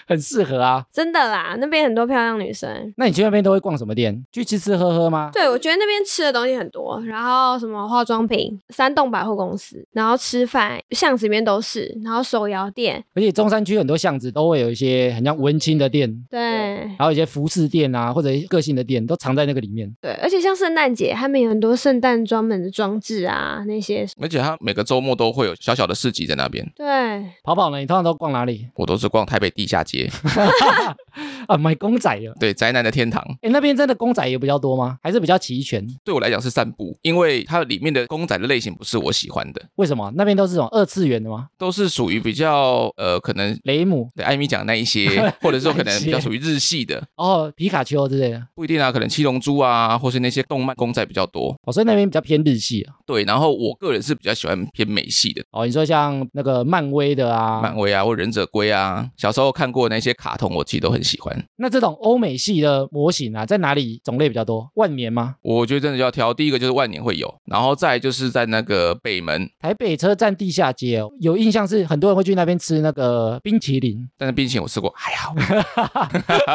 很适合啊。真的啦，那边很多漂亮女生。那你去那边都会逛什么店？去吃吃喝喝吗？对，我觉得那边吃的东西很多，然后什么化妆品、三栋百货公司，然后吃饭巷子里面都是，然后手摇店，而且中山区很多巷子都会有一些很像文青的店，对然后一些服饰店啊，或者个性的店都藏在那个里面。对，而且像圣诞节，他们有很多圣诞专门的装置啊，那些而且他每个周末都会有小小的市集在那边。对，跑跑呢？你通常都逛哪里我都是逛台北地下街，啊？买公仔了。对宅男的天堂。哎，那边真的公仔也比较多吗？还是比较齐全？对我来讲是散步，因为它里面的公仔的类型不是我喜欢的，为什么？那边都是这种二次元的吗？都是属于比较呃可能雷姆对艾米讲的那一些，或者说可能比较属于日系的，哦，皮卡丘之类的。不一定啊，可能七龙珠啊，或是那些动漫公仔比较多。哦，所以那边比较偏日系啊。对，然后我个人是比较喜欢偏美系的，哦，你说像那个漫威的啊，漫威啊或忍者龟啊，小时候看过那些卡通，我其实都很喜欢。那这种欧美系的模型啊，在哪里种类比较多？万年吗？我觉得真的要挑，第一个就是万年会有，然后再就是在那个北门，台北车站地下街哦，有印象是很多人会去那边吃那个冰淇淋，但是冰淇淋我吃过，还好，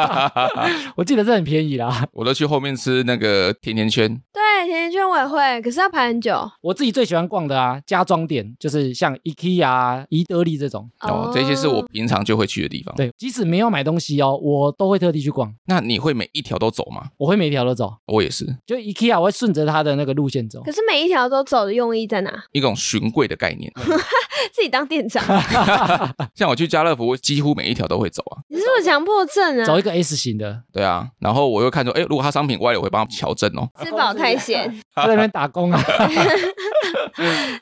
我记得这很便宜啦。我都去后面吃那个甜甜圈。对，甜甜圈我也会，可是要排很久。我自己最喜欢逛的啊，家装店就是像 IKEA 啊、宜得利这种。哦，这些是我平常就会去的地方。对，即使没有买东西哦，我都会特地去逛，那你会每一条都走吗？我会每一条都走。我也是就 IKEA 我会顺着它的那个路线走。可是每一条都走的用意在哪？一种巡柜的概念。自己当店长，像我去家乐福，我几乎每一条都会走啊。你是不是强迫症啊？走一个 S 型的，对啊，然后我又看说，哎，如果他商品歪了，我会帮他调正哦。吃饱太闲，在那边打工啊。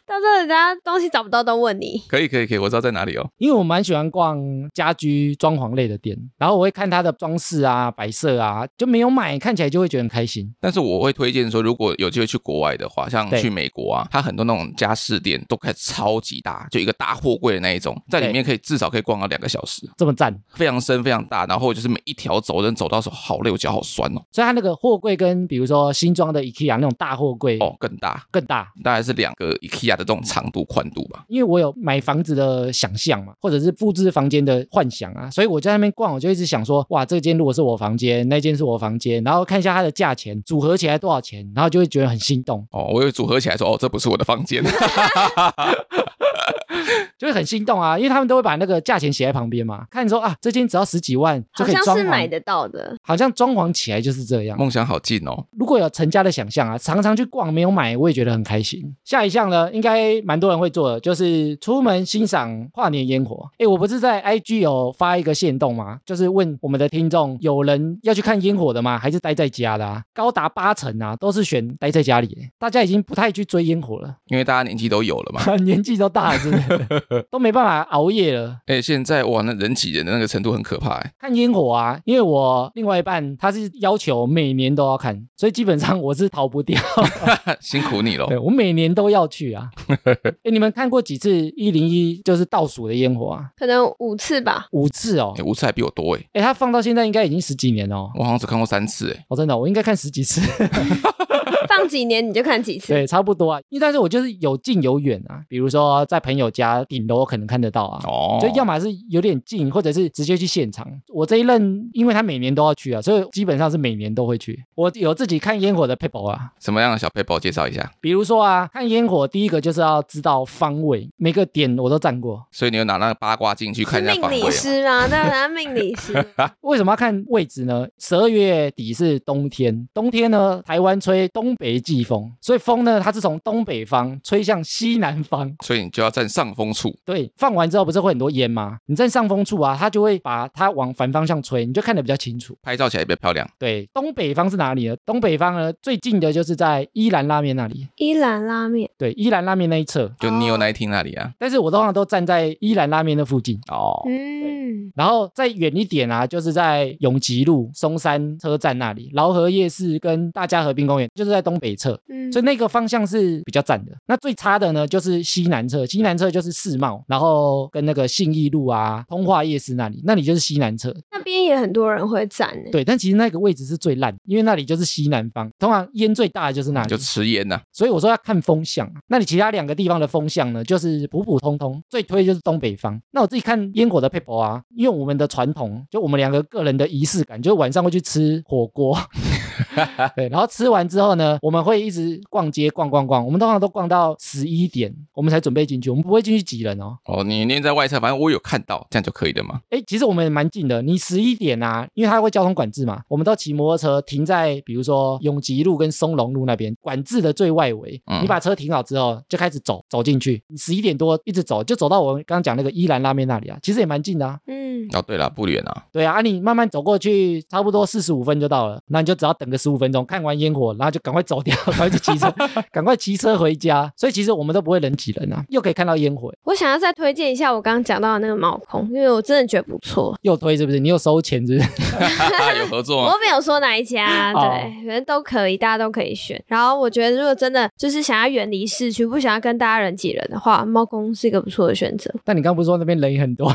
到时候人家东西找不到都问你。可以，可以，可以，我知道在哪里哦。因为我蛮喜欢逛家居装潢类的店，然后我会看它的装饰啊、摆设啊，就没有买，看起来就会觉得很开心。但是我会推荐说，如果有机会去国外的话，像去美国啊，它很多那种家饰店都开超级大，就一个大货柜的那一种，在里面可以至少可以逛到两个小时，这么赞，非常深非常大，然后就是每一条走，人走到时候好累，我脚好酸哦。所以它那个货柜跟比如说新装的 IKEA 那种大货柜哦，更大，更大。大概是两个 IKEA 的这种长度宽度吧。因为我有买房子的想象嘛，或者是布置房间的幻想啊，所以我在那边逛，我就一直想说，哇，这间如果是我房间，那间是我房间，然后看一下它的价钱，组合起来多少钱，然后就会觉得很心动，哦，我有组合起来说，哦，这不是我的房间。就会很心动啊，因为他们都会把那个价钱写在旁边嘛，看说啊，这间只要十几万就可以装潢，是买得到的，好像装潢起来就是这样。梦想好近哦。如果有成家的想象啊，常常去逛没有买，我也觉得很开心。下一项呢，应该蛮多人会做的，就是出门欣赏跨年烟火。哎，我不是在 IG 有发一个线动吗？就是问我们的听众，有人要去看烟火的吗？还是待在家的啊？高达八成啊，都是选待在家里。大家已经不太去追烟火了，因为大家年纪都有了嘛。年纪都大了，真的 都没办法熬夜了。哎，现在哇，那人挤人的那个程度很可怕哎。看烟火啊，因为我另外一半他是要求每年都要看，所以基本上我是逃不掉。辛苦你了对。我每年都要去啊。哎，你们看过几次一零一就是倒数的烟火啊？可能五次吧。五次哦哎，。吴次还比我多哎，哎，他放到现在应该已经十几年了哦。我好像只看过三次哎。哦，真的，我应该看十几次。放几年你就看几次。对，差不多啊。因为但是我就是有近有远啊，比如说在朋友家顶楼可能看得到啊。哦，就要么是有点近，或者是直接去现场。我这一任，因为他每年都要去啊，所以基本上是每年都会去。我有自己看烟火的 paper 啊，什么样的小 paper 介绍一下？比如说啊，看烟火第一个就是要知道方位，每个点我都站过。所以你有拿那个八卦镜去看命理一下方位啊？师吗？当然命理师。为什么要看位置呢？十二月底是冬天，冬天呢，台湾吹东北季风，所以风呢，它是从东北方吹向西南方。所以你就要站上风处。对，放完之后不是会很多烟吗？你站上风处啊，它就会把它往反方向吹，你就看得比较清楚。拍照起来也比较漂亮。对，东北方是哪里呢？东北方呢，最近的就是在伊兰拉面那里。伊兰拉面，对，伊兰拉面那一侧。就 Neo 那一厅那里啊。但是我通常都站在伊兰拉面的附近，哦，嗯，然后再远一点啊，就是在永吉路松山车站那里，劳合夜市跟大家河滨公园，就是在东北侧。嗯所以那个方向是比较赞的。那最差的呢，就是西南侧，西南侧就是世贸，然后跟那个信义路啊、通化夜市那里，那里就是西南侧。那边也很多人会站呢。对，但其实那个位置是最烂，因为那里就是西南方，通常烟最大的就是那里。就吃烟呐、所以我说要看风向啊。那你其他两个地方的风向呢，就是普普通通，最推就是东北方。那我自己看烟火的 paper 啊，因为我们的传统，就我们两个个人的仪式感，就是晚上会去吃火锅。对，然后吃完之后呢，我们会一直逛街逛逛逛，我们通常都逛到十一点，我们才准备进去，我们不会进去挤人哦。哦，你念在外侧，反正我有看到，这样就可以了嘛。哎，其实我们也蛮近的，你十一点啊，因为它会交通管制嘛，我们都骑摩托车停在比如说永吉路跟松隆路那边管制的最外围。嗯你把车停好之后，就开始走走进去。你十一点多一直走，就走到我刚刚讲那个伊兰拉面那里啊，其实也蛮近的啊。嗯，哦，对了，不远啊。对啊，啊你慢慢走过去，差不多四十五分就到了，那你就只要等个十五分钟，看完烟火，然后就赶快走掉，赶快去骑车，赶快骑车回家。所以其实我们都不会人挤人啊，又可以看到烟火，我想要再推荐一下我刚刚讲到的那个猫空，因为我真的觉得不错。又推是不是？你又收钱是不是？有合作吗我？没有说哪一家，哦对，反正都可以，大家都可以选。然后我觉得，如果真的就是想要远离市区，不想要跟大家人挤人的话，猫空是一个不错的选择。但你刚不是说那边人也很多？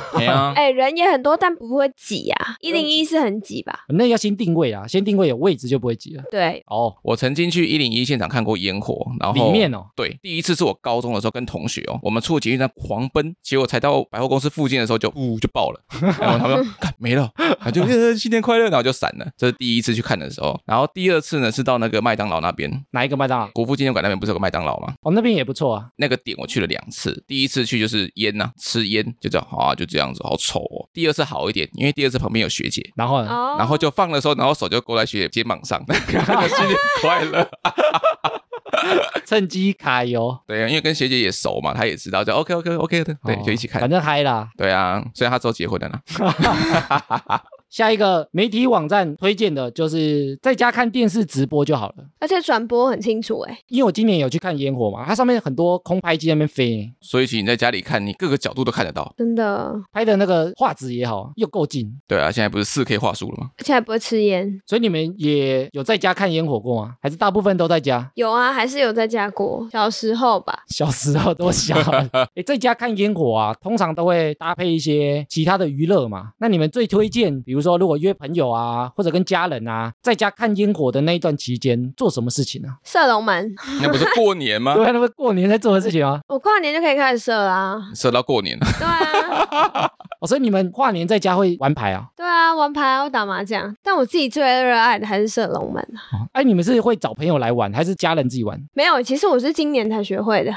哎，人也很多，但不会挤啊。一零一是很挤吧？那要先定位啊，先定位有位置就不会挤了。对，哦，我曾经去一零一现场看过烟火，然后里面哦，对，第一次是我高中的时候跟同学哦，我们出了捷运站狂奔，结果才到百货公司附近的时候就呜就爆了，然后他们说 看没了，他就呃新年快乐，然后就散了。这是第一次去看的时候，然后第二次呢是到那个麦当劳那边，哪一个麦当劳？国父纪念馆那边不是有个麦当劳吗？哦，那边也不错啊。那个点我去了两次，第一次去就是烟呐、吃烟就这样啊，就这样子，好丑哦。第二次好一点，因为第二次旁边有学姐，然后然后就放的时候，然后手就勾在学姐肩膀上，新年快乐。趁机揩油，对啊，因为跟学姐也熟嘛，她也知道，就 OK OK OK 的，对，哦就一起看反。正嗨啦。对啊，虽然她之后结婚了呢。下一个媒体网站推荐的就是在家看电视直播就好了，而且转播很清楚，哎，因为我今年有去看烟火嘛，它上面很多空拍机在那边飞，所以其实你在家里看，你各个角度都看得到。真的，拍的那个画质也好，又够近，对啊，现在不是四 K 画素了吗？而且还不会吃烟。所以你们也有在家看烟火过吗？还是大部分都在家？有啊，还是有在家过，小时候吧。小时候多小了，诶，在家看烟火啊，通常都会搭配一些其他的娱乐嘛。那你们最推荐，比如说如果约朋友啊，或者跟家人啊，在家看烟火的那一段期间做什么事情呢、射龙门，那不是过年吗啊？？对啊，那不是过年在做的事情吗？我跨年就可以开始射啦。射到过年了，对啊，哦，所以你们跨年在家会玩牌啊？对啊，玩牌啊，我打麻将。但我自己最热爱的还是射龙门啊。哦哎，你们是会找朋友来玩，还是家人自己玩？没有，其实我是今年才学会的。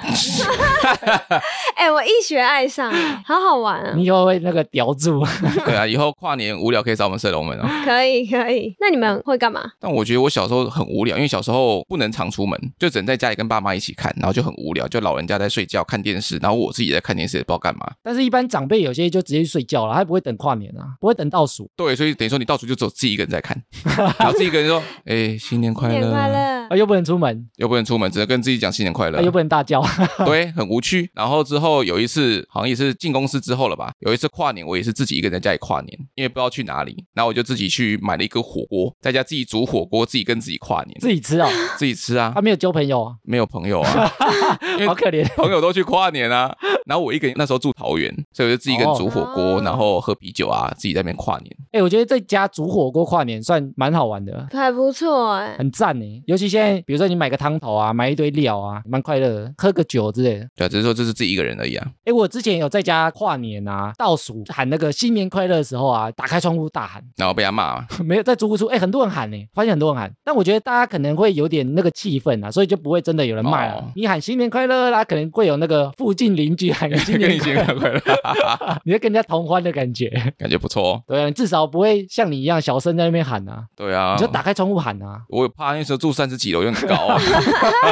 哎、我一学爱上、哎好好玩啊！你以后会那个叼住？对啊，以后跨年无聊可以找我们射龙门哦。可以可以，那你们会干嘛？但我觉得我小时候很无聊，因为小时候不能常出门，就只能在家里跟爸妈一起看，然后就很无聊，就老人家在睡觉看电视，然后我自己在看电视，也不知道干嘛。但是，一般长辈有些就直接去睡觉了，他不会等跨年啊，不会等倒数对，所以等于说你倒数就只有自己一个人在看，然后自己一个人说：“哎、新年快乐！”新年快乐！啊，又不能出门，又不能出门，只能跟自己讲新年快乐啊，。又不能大叫。对，很无趣。然后之后有一次，好像也是进公司之后了吧，有一次跨年，我也是自己一个人在家里跨年，因为不知道去哪里，然后我就自己去买了一个火锅，在家自己煮火锅，自己跟自己跨年，自己吃哦，自己吃啊他，没有交朋友啊，没有朋友啊，好可怜。朋友都去跨年啊，然后我一个人那时候住桃园，所以我就自己一个人煮火锅，哦然后喝啤酒啊，自己在那边跨年。哎，我觉得在家煮火锅跨年算蛮好玩的，还不错哎。很赞呢。尤其现在，比如说你买个汤头啊，买一堆料啊，蛮快乐的，喝个酒之类的。对啊，只是说这是自己一个人而已啊。哎，我之前有在家跨年啊，倒数喊那个新年快乐的时候啊，打开窗户大喊，然后被他骂嘛。没有在租屋处，哎，很多人喊呢，发现很多人喊。但我觉得大家可能会有点那个气氛啊，所以就不会真的有人骂了。你喊新年快乐啦，可能会有那个附近邻居喊 新年快乐，你会跟人家同欢的感觉，感觉不错。对啊，至少不会像你一样小声在那边喊啊。对啊，你就打开窗户喊啊。我怕那时候住三十几楼有点高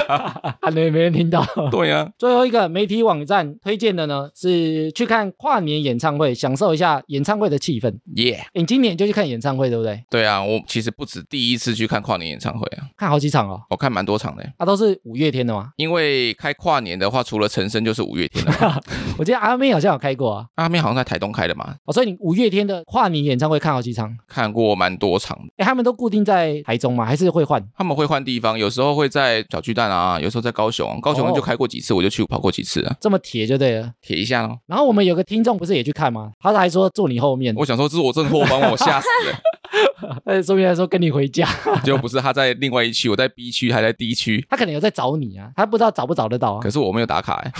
啊，喊了也没人听到。对啊，最后一个媒体网站推荐的呢是去看跨年演唱会，享受一下演唱会的气氛。耶，你今年就去看演唱会对不对？对啊，我其实不止第一次去看跨年演唱会啊，看好几场哦。我看蛮多场的，啊，都是五月天的吗？因为开跨年的话，除了陈升就是五月天的。我记得阿妹好像有开过啊，阿妹好像在台东开的嘛。哦，所以你五月天的跨年演唱会看好几场？看过蛮多场的。哎，他们都固定在台中吗？还是会换？他们会换地方，有时候会在小巨蛋啊，有时候在高雄。高雄就开过几次，我就去跑过几次啊。这么铁就对了，铁一下咯。然后我们有个听众不是也去看吗？他还说坐你后面。我想说这是我正后把，我吓死了。他说明来说跟你回家，就不是他在另外一区，我在 B 区还在 D 区，他可能有在找你啊，他不知道找不找得到啊。可是我没有打卡哎。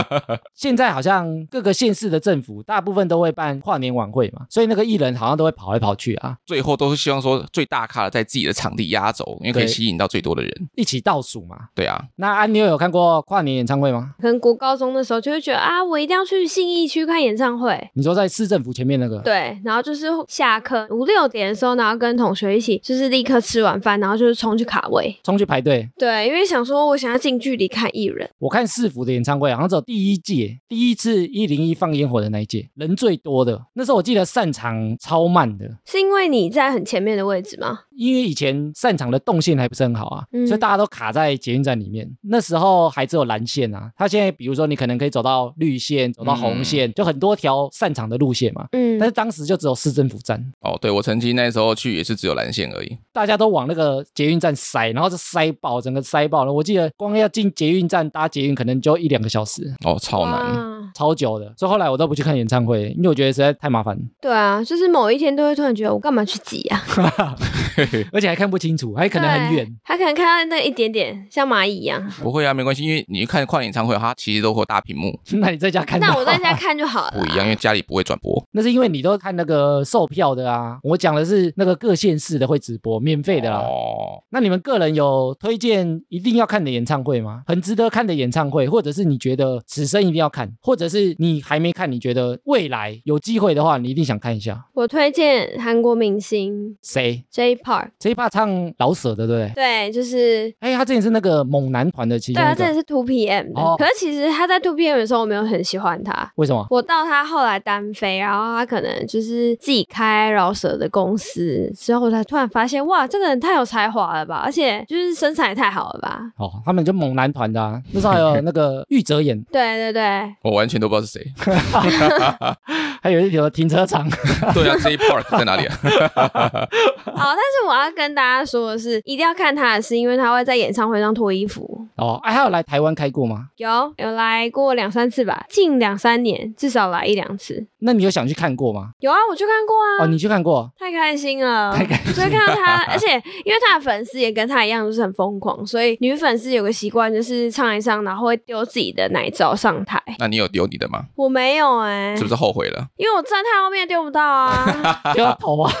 现在好像各个县市的政府大部分都会办跨年晚会嘛，所以那个艺人好像都会跑来跑去啊。最后都是希望说最大咖的在自己的场地压轴，因为可以吸引到最多的人，一起倒数嘛。对啊。那安妞有看过跨年演唱会吗？可能国高中的时候就会觉得啊，我一定要去信义区看演唱会。你说在市政府前面那个？对，然后就是下课五六点的时候，然后跟同学一起，就是立刻吃完饭，然后就是冲去卡位，冲去排队。对，因为想说我想要近距离看艺人。我看市府的演唱会，好像只有第一届第一次一零一放烟火的那一届人最多的。那时候我记得散场超慢的，是因为你在很前面的位置吗？因为以前擅长的动线还不是很好啊，所以大家都卡在捷运站里面。那时候还只有蓝线啊，它现在比如说你可能可以走到绿线，走到红线，就很多条擅长的路线嘛。嗯，但是当时就只有市政府站。哦，对，我曾经那时候去也是只有蓝线而已。大家都往那个捷运站塞，然后就塞爆，整个塞爆了。我记得光要进捷运站搭捷运可能就一两个小时。哦，超难，超久的。所以后来我都不去看演唱会，因为我觉得实在太麻烦。对啊，就是某一天都会突然觉得我干嘛去挤啊？而且还看不清楚，还可能很远，他可能看到那一点点，像蚂蚁一样。不会啊，没关系，因为你看跨年演唱会，它其实都会大屏幕。那你在家看？那我在家看就好了。不一样，因为家里不会转播。那是因为你都看那个售票的啊。我讲的是那个各县市的会直播，免费的啦。哦。那你们个人有推荐一定要看的演唱会吗？很值得看的演唱会，或者是你觉得此生一定要看，或者是你还没看，你觉得未来有机会的话，你一定想看一下。我推荐韩国明星谁？J Park。J Park 唱老舍的，对不对？对，就是。哎，他之前是那个猛男团的其中对，他之前是 Two PM 的。可是其实他在 Two PM 的时候，我没有很喜欢他。为什么？我到他后来单飞，然后他可能就是自己开老舍的公司之后，才突然发现，哇，这个人太有才华了吧！而且就是身材也太好了吧？哦，他们就猛男团的，那时候还有那个玉泽演。对对对，我完全都不知道是谁。还有一条停车场。对啊，J Park 在哪里啊？好，但是我要跟大家说的是，一定要看他的是，因为他会在演唱会上脱衣服。哦，哎，他有来台湾开过吗？有，有来过两三次吧，近两三年至少来一两次。那你有想去看过吗？有啊，我去看过啊。哦，你去看过？太开心了，太开心。所以看到他，而且因为他的粉丝也跟他一样，就是很疯狂，所以女粉丝有个习惯，就是唱一唱，然后会丢自己的奶罩上台。那你有丢你的吗？我没有哎，是不是后悔了？因为我站太后面丢不到啊，丢到头啊。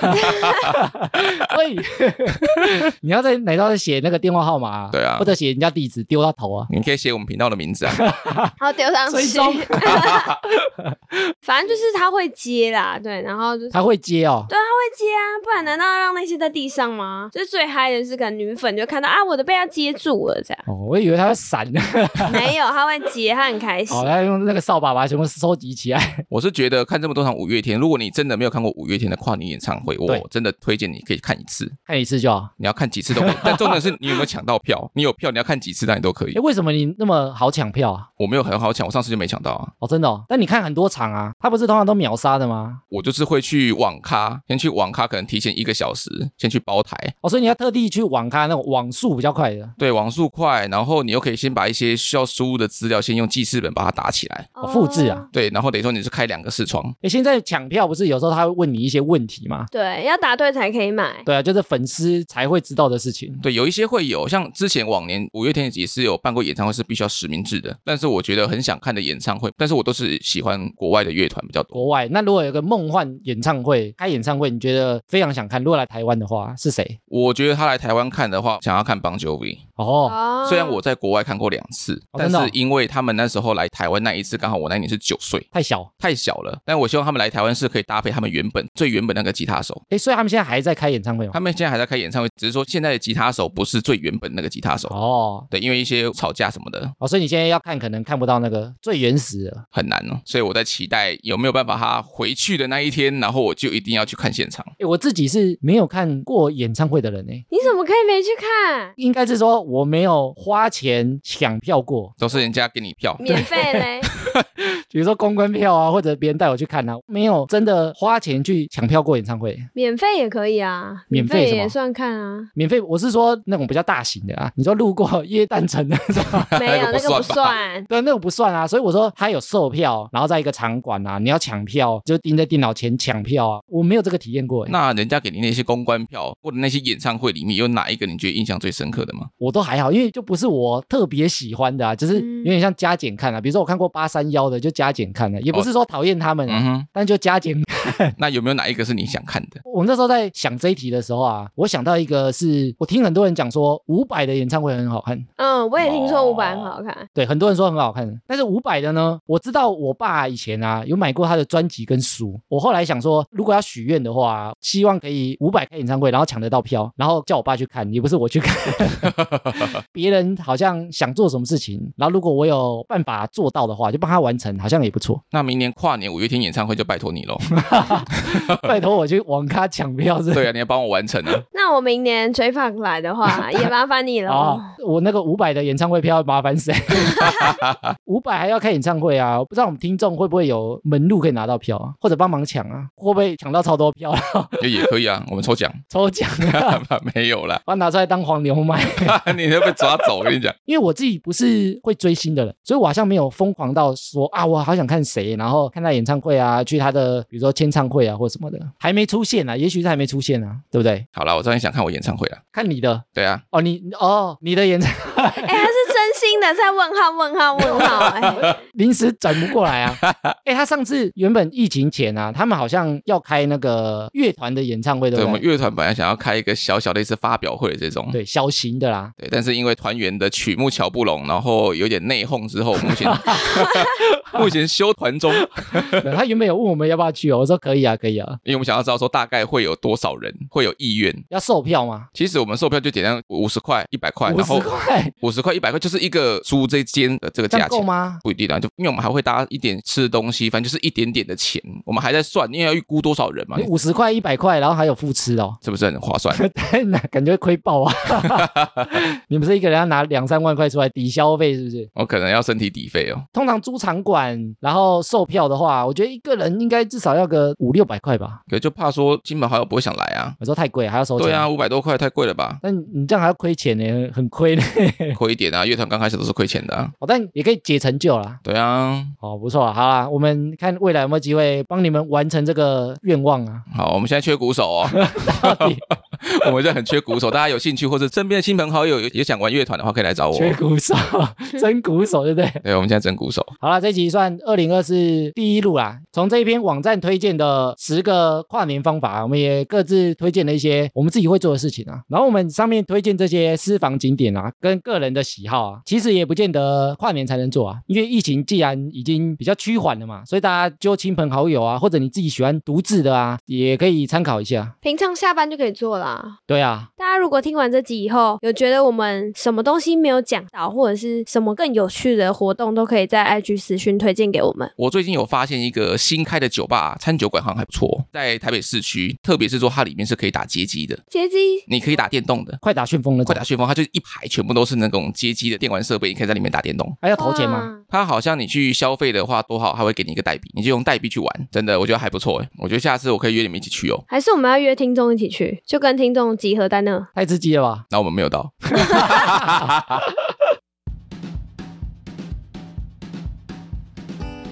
喂，你要在奶罩上写那个电话号码，对啊，或者写人家地址，丢到头啊。你可以写我们频道的名字啊，然后丢上去。反正就是他会接啦，对，然后就他会接哦，对，他会接啊，不然难道要让那些在地上吗？就是最嗨的是，可能女粉就看到啊，我的被他接住了这样。哦，我以为他会闪，没有，他会接，他很开心。哦，他用那个扫把把全部收集起来。我是觉得看这么多场五月天，如果你真的没有看过五月天的跨年演唱会，我真的推荐你可以看一次，看一次就好。你要看几次都可以，但重点是你有没有抢到票？你有票，你要看几次？那你都可以哎，。为什么你那么好抢票啊？我没有很好抢，我上次就没抢到啊。哦，真的哦。但你看很多场啊，他不是通常都秒杀的吗？我就是会去网咖，先去网咖，可能提前一个小时先去包台，哦，所以你要特地去网咖那种网速比较快的，对，网速快，然后你又可以先把一些需要输入的资料先用记事本把它打起来，哦复制啊对，然后等于说你是开两个视窗，哎，现在抢票不是有时候他会问你一些问题吗？对，要答对才可以买。对啊，就是粉丝才会知道的事情。对，有一些会有，像之前往年五月天也是有办过演唱会，是必须要实名制的。但是我觉得很想看的演唱会，但是我都是喜欢国外的乐团比较多。国外那如果有个梦幻演唱会开演唱会，你觉得非常想看，如果来台湾的话是谁？我觉得他来台湾看的话，想要看 Bon Jovi。哦，哦虽然我在国外看过两次，但是因为他们那时候来台湾那一次，刚好我那一年是九岁，太小。太小了。但我希望他们来台湾是可以搭配他们原本最原本那个吉他手。哎，所以他们现在还在开演唱会吗？他们现在还在开演唱会，只是说现在的吉他手不是最原本那个吉他手。哦对，因为一些吵架什么的哦，所以你现在要看，可能看不到那个最原始的。很难哦，所以我在期待有没有办法他回去的那一天，然后我就一定要去看现场。哎，我自己是没有看过演唱会的人呢，你怎么可以没去看？应该是说我没有花钱抢票过，都是人家给你票，免费嘞？比如说公关票啊，或者别人带我去看啊，没有真的花钱去抢票过演唱会。免费也可以啊，免费什么也算看啊。免费，我是说那种比较大型的啊，你说路过耶诞城的 那种，没有，那个不算。对，那种不算啊。所以我说他有售票，然后在一个场馆啊，你要抢票，就盯在电脑前抢票啊，我没有这个体验过欸，那人家给你那些公关票或者那些演唱会里面，有哪一个你觉得印象最深刻的吗？我都还好，因为就不是我特别喜欢的啊，就是嗯有点像加减看啊。比如说我看过八三幺的，就加减看的，也不是说讨厌他们啊，嗯哼，但就加减那有没有哪一个是你想看的？我那时候在想这一题的时候啊，我想到一个是我听很多人讲说伍佰的演唱会很好看，嗯，我也听说哦五百很好看。对，很多人说很好看，但是伍佰的呢，我知道我爸以前啊有买过他的专辑跟书，我后来想说，如果要许愿的话，希望可以伍佰开演唱会，然后抢得到票，然后叫我爸去看，也不是我去看，别人好像想做什么事情，然后如果我有办法做到的话，就帮他完成，好像也不错。那明年跨年五月天演唱会就拜托你喽。拜托我去网咖抢票是。对啊，你要帮我完成啊。那我明年追放来的话，也麻烦你了。哦，我那个五百的演唱会票麻烦谁？五百还要开演唱会啊！我不知道我们听众会不会有门路可以拿到票啊，或者帮忙抢啊？会不会抢到超多票，也也可以啊，我们抽奖。抽奖啊？没有啦，把它拿出来当黄牛卖？你会被抓走。我跟你讲，因为我自己不是会追星的人，所以我好像没有疯狂到说啊，我好想看谁，然后看他演唱会啊，去他的比如说签唱会啊或什么的，还没出现啊，也许是还没出现啊，对不对？好了，我知道你想看我演唱会了。看你的对啊，哦，你哦你的演唱心的在问号问号问号、哎，临时转不过来啊。哎，他上次原本疫情前啊，他们好像要开那个乐团的演唱会，对对，我？们乐团本来想要开一个小小类似发表会的这种，对，小型的啦。对，但是因为团员的曲目瞧不拢，然后有点内讧之后，目前 目前休团中，他原本有问我们要不要去哦，我说可以啊，可以啊。因为我们想要知道说大概会有多少人会有意愿。要售票吗？其实我们售票就简单五十块、一百块，五十然后块，五十块、一百块就是一个租这间的这个价钱。够吗？不一定啊，就因为我们还会搭一点吃的东西，反正就是一点点的钱，我们还在算，因为要预估多少人嘛，你五十块、一百块，然后还有付吃哦，是不是很划算？那感觉会亏爆啊！你们是一个人要拿两三万块出来抵消费，是不是？我可能要身体抵费哦。通常租场馆，然后售票的话，我觉得一个人应该至少要个五六百块吧。可就怕说亲朋好友不会想来啊。有时候太贵，还要收钱。对啊，，五百多块太贵了吧？那你这样还要亏钱呢，很亏呢。亏一点啊，乐团刚开始都是亏钱的啊。哦，但也可以解成就啦。对啊，哦，不错啊，好啦，我们看未来有没有机会帮你们完成这个愿望啊？好，我们现在缺鼓手哦，到底 我们现在很缺鼓手，大家有兴趣或者身边的亲朋好友也想玩乐团的话，可以来找我。缺鼓手，真鼓手，对不对？对，我们现在真鼓手。好了，这集算二零二四第一路啦。从这一篇网站推荐的十个跨年方法，我们也各自推荐了一些我们自己会做的事情啊。然后我们上面推荐这些私房景点啊，跟个人的喜好啊，其实也不见得跨年才能做啊。因为疫情既然已经比较趋缓了嘛，所以大家就亲朋好友啊，或者你自己喜欢独自的啊，也可以参考一下。平常下班就可以做啦。啊。对啊，大家如果听完这集以后，有觉得我们什么东西没有讲到，或者是什么更有趣的活动，都可以在 IG 私讯推荐给我们。我最近有发现一个新开的酒吧餐酒馆，好像还不错，在台北市区，特别是说它里面是可以打街机的，街机你可以打电动的。快打旋风的快打旋风，它就是一排全部都是那种街机的电玩设备，你可以在里面打电动。还要投钱吗？哇？它好像你去消费的话多好，他会给你一个代币，你就用代币去玩，真的我觉得还不错哎。我觉得下次我可以约你们一起去哦。还是我们要约听众一起去，就跟听众集合在 那。太刺激了吧！那我们没有到，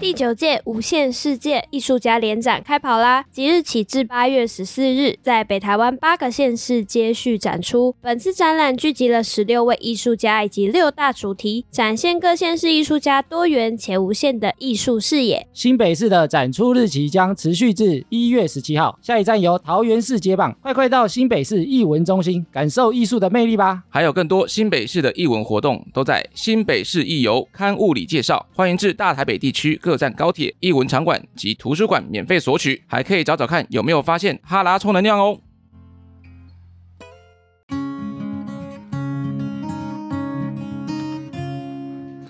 第九届无限世界艺术家联展开跑啦！即日起至八月十四日，在北台湾八个县市接续展出。本次展览聚集了十六位艺术家以及六大主题，展现各县市艺术家多元且无限的艺术视野。新北市的展出日期将持续至一月十七号，下一站由桃园市接棒，快快到新北市艺文中心感受艺术的魅力吧！还有更多新北市的艺文活动都在新北市艺游刊物里介绍，欢迎至大台北地区各站高铁、艺文场馆及图书馆免费索取，还可以找找看有没有发现哈拉充能量哦。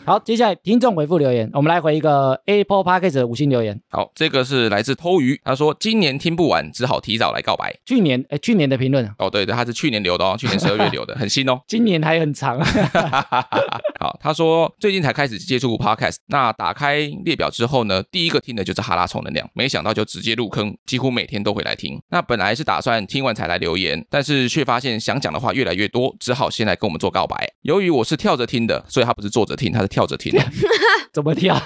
好，接下来听众回复留言，我们来回一个 Apple Podcast 的五星留言。好，这个是来自偷鱼，他说今年听不完，只好提早来告白。去年，哎，去年的评论啊，哦，对对，他是去年留的哦，去年十二月 留的，很新哦。今年还很长。好，他说最近才开始接触 podcast，那打开列表之后呢，第一个听的就是哈拉充能量，没想到就直接入坑，几乎每天都会来听。那本来是打算听完才来留言，但是却发现想讲的话越来越多，只好先来跟我们做告白。由于我是跳着听的，所以他不是坐着听，他是跳跳着听，怎么跳？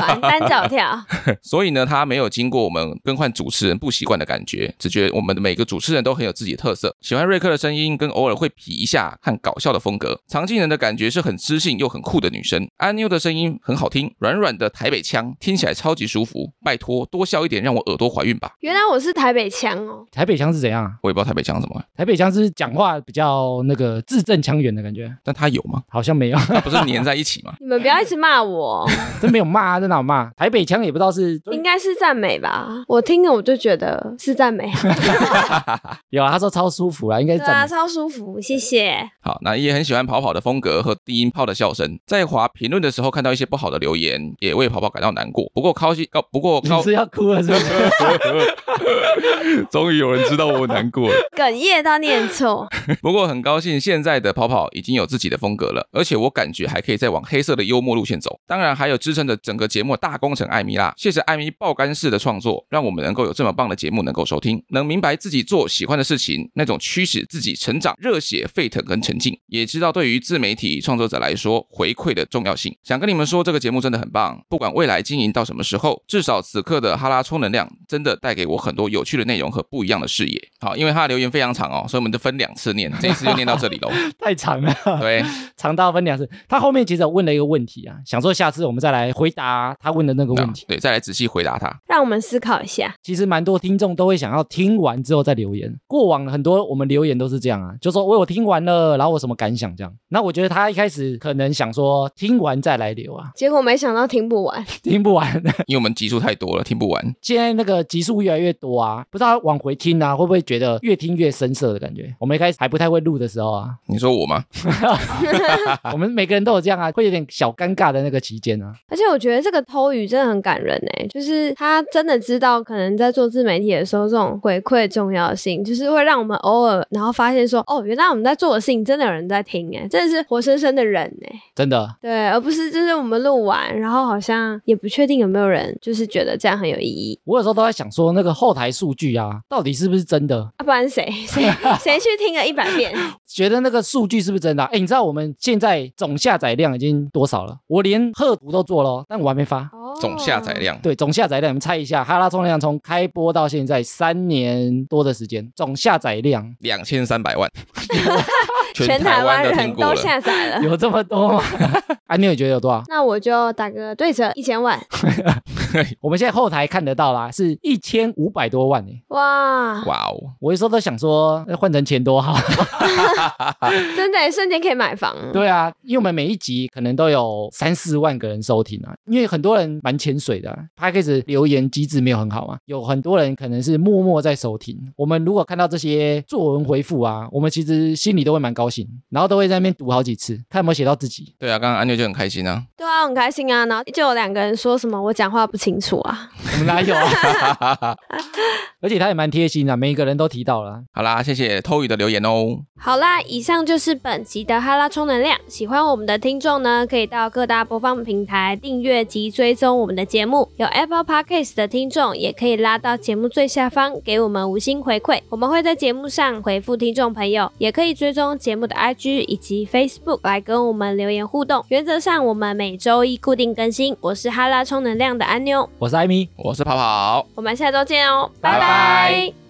反单脚跳，所以呢，他没有经过我们更换主持人不习惯的感觉，只觉得我们的每个主持人都很有自己的特色，喜欢瑞克的声音，跟偶尔会痞一下和搞笑的风格。常静人的感觉是很知性又很酷的女生，安妞的声音很好听，软软的台北腔听起来超级舒服。拜托多笑一点，让我耳朵怀孕吧。原来我是台北腔哦。台北腔是怎样啊？我也不知道台北腔什么，台北腔是讲话比较那个字正腔圆的感觉，但他有吗？好像没有，他不是粘在一起吗？你们不要一直骂我，真没有骂啊，真哪骂？台北腔也不知道是应该是赞美吧？我听了我就觉得是赞美，有啊，他说超舒服啦，应该是对啊，赞。超舒服，谢谢。好，那也很喜欢跑跑的风格和低音炮的笑声。在滑评论的时候看到一些不好的留言，也为跑跑感到难过。不过高兴高，不过高你，是要哭了是不是？终于有人知道我难过了。哽咽到念错，不过很高兴，现在的跑跑已经有自己的风格了，而且我感觉还可以再往黑色的幽默路线走。当然，还有支撑着整个节目大工程艾米啦。谢谢艾米爆肝式的创作，让我们能够有这么棒的节目能够收听，能明白自己做喜欢的事情，那种驱使自己成长、热血沸腾跟沉浸，也知道对于自媒体创作者来说回馈的重要性。想跟你们说，这个节目真的很棒，不管未来经营到什么时候，至少此刻的哈拉充能量真的带给我很多有趣的内容和不一样的视野。好，因为他的留言非常长哦，所以我们就分两次念，这一次就念到这里喽。太长了，对，长到分两次。他后面其实有问了一个问题啊，想说下次我们再来回答他问的那个问题。对，再来仔细回答他。让我们思考一下。其实蛮多听众都会想要听完之后再留言。过往很多我们留言都是这样啊，就说我有听完了，然后我什么感想这样。那我觉得他一开始可能想说听完再来留啊，结果没想到听不完，听不完。因为我们集数太多了，听不完。现在那个集数越来越多啊，不知道往回听啊，会不会觉得越听越深涩的感觉？我们一开始还不太会录的时候啊，你说我吗？我们每个人都有这样啊，会有点小尴尬的那个期间啊。而且我觉得这个偷鱼真的很感人哎，就是他真的知道可能在做自媒体的时候，这种回馈重要性，就是会让我们偶尔然后发现说，哦，原来我们在做的事情真的有人在听哎，真的是活生生的人哎，真的，对，而不是就是我们录完，然后好像也不确定有没有人就是觉得这样很有意义，我有时候都在想说，那个后台数据啊，到底是不是真的？啊，不然谁 谁 谁去听了一百遍？觉得那个数据是不是真的啊？哎，你知道我们现在总下载量已经多少了？我连贺图都做了哦，但我还没发。哦总下载量对，总下载量，你们猜一下，哈拉充能量从开播到现在三年多的时间，总下载量两千三百万，全台台湾人都。下载了。有这么多吗？啊，你有觉得有多少？那我就打个对折，一千万。我们现在后台看得到啦，是一千五百多万诶。哇，哇哦，我有时候都想说，呃换成钱多好。真的耶瞬间可以买房。对啊，因为我们每一集可能都有三四万个人收听啊，因为很多人蛮潜水的、啊，他开始留言机制没有很好啊，有很多人可能是默默在收听。我们如果看到这些作文回复啊，我们其实心里都会蛮高兴，然后都会在那边读好几次，看有没有写到自己。对啊，刚刚安妞就很开心啊。对啊，很开心啊。然后就有两个人说什么我讲话不清楚啊。我们哪有啊？而且他也蛮贴心的，每一个人都提到了。好啦，谢谢偷雨的留言哦。好啦，以上就是本集的哈拉充能量。喜欢我们的听众呢，可以到各大播放平台订阅及追踪我们的节目。有 Apple Podcast 的听众也可以拉到节目最下方给我们五星回馈，我们会在节目上回复听众朋友。也可以追踪节目的 IG 以及 Facebook 来跟我们留言互动。原则上我们每周一固定更新。我是哈拉充能量的安妞，我是艾米。我是跑跑。我们下周见哦，拜拜拜拜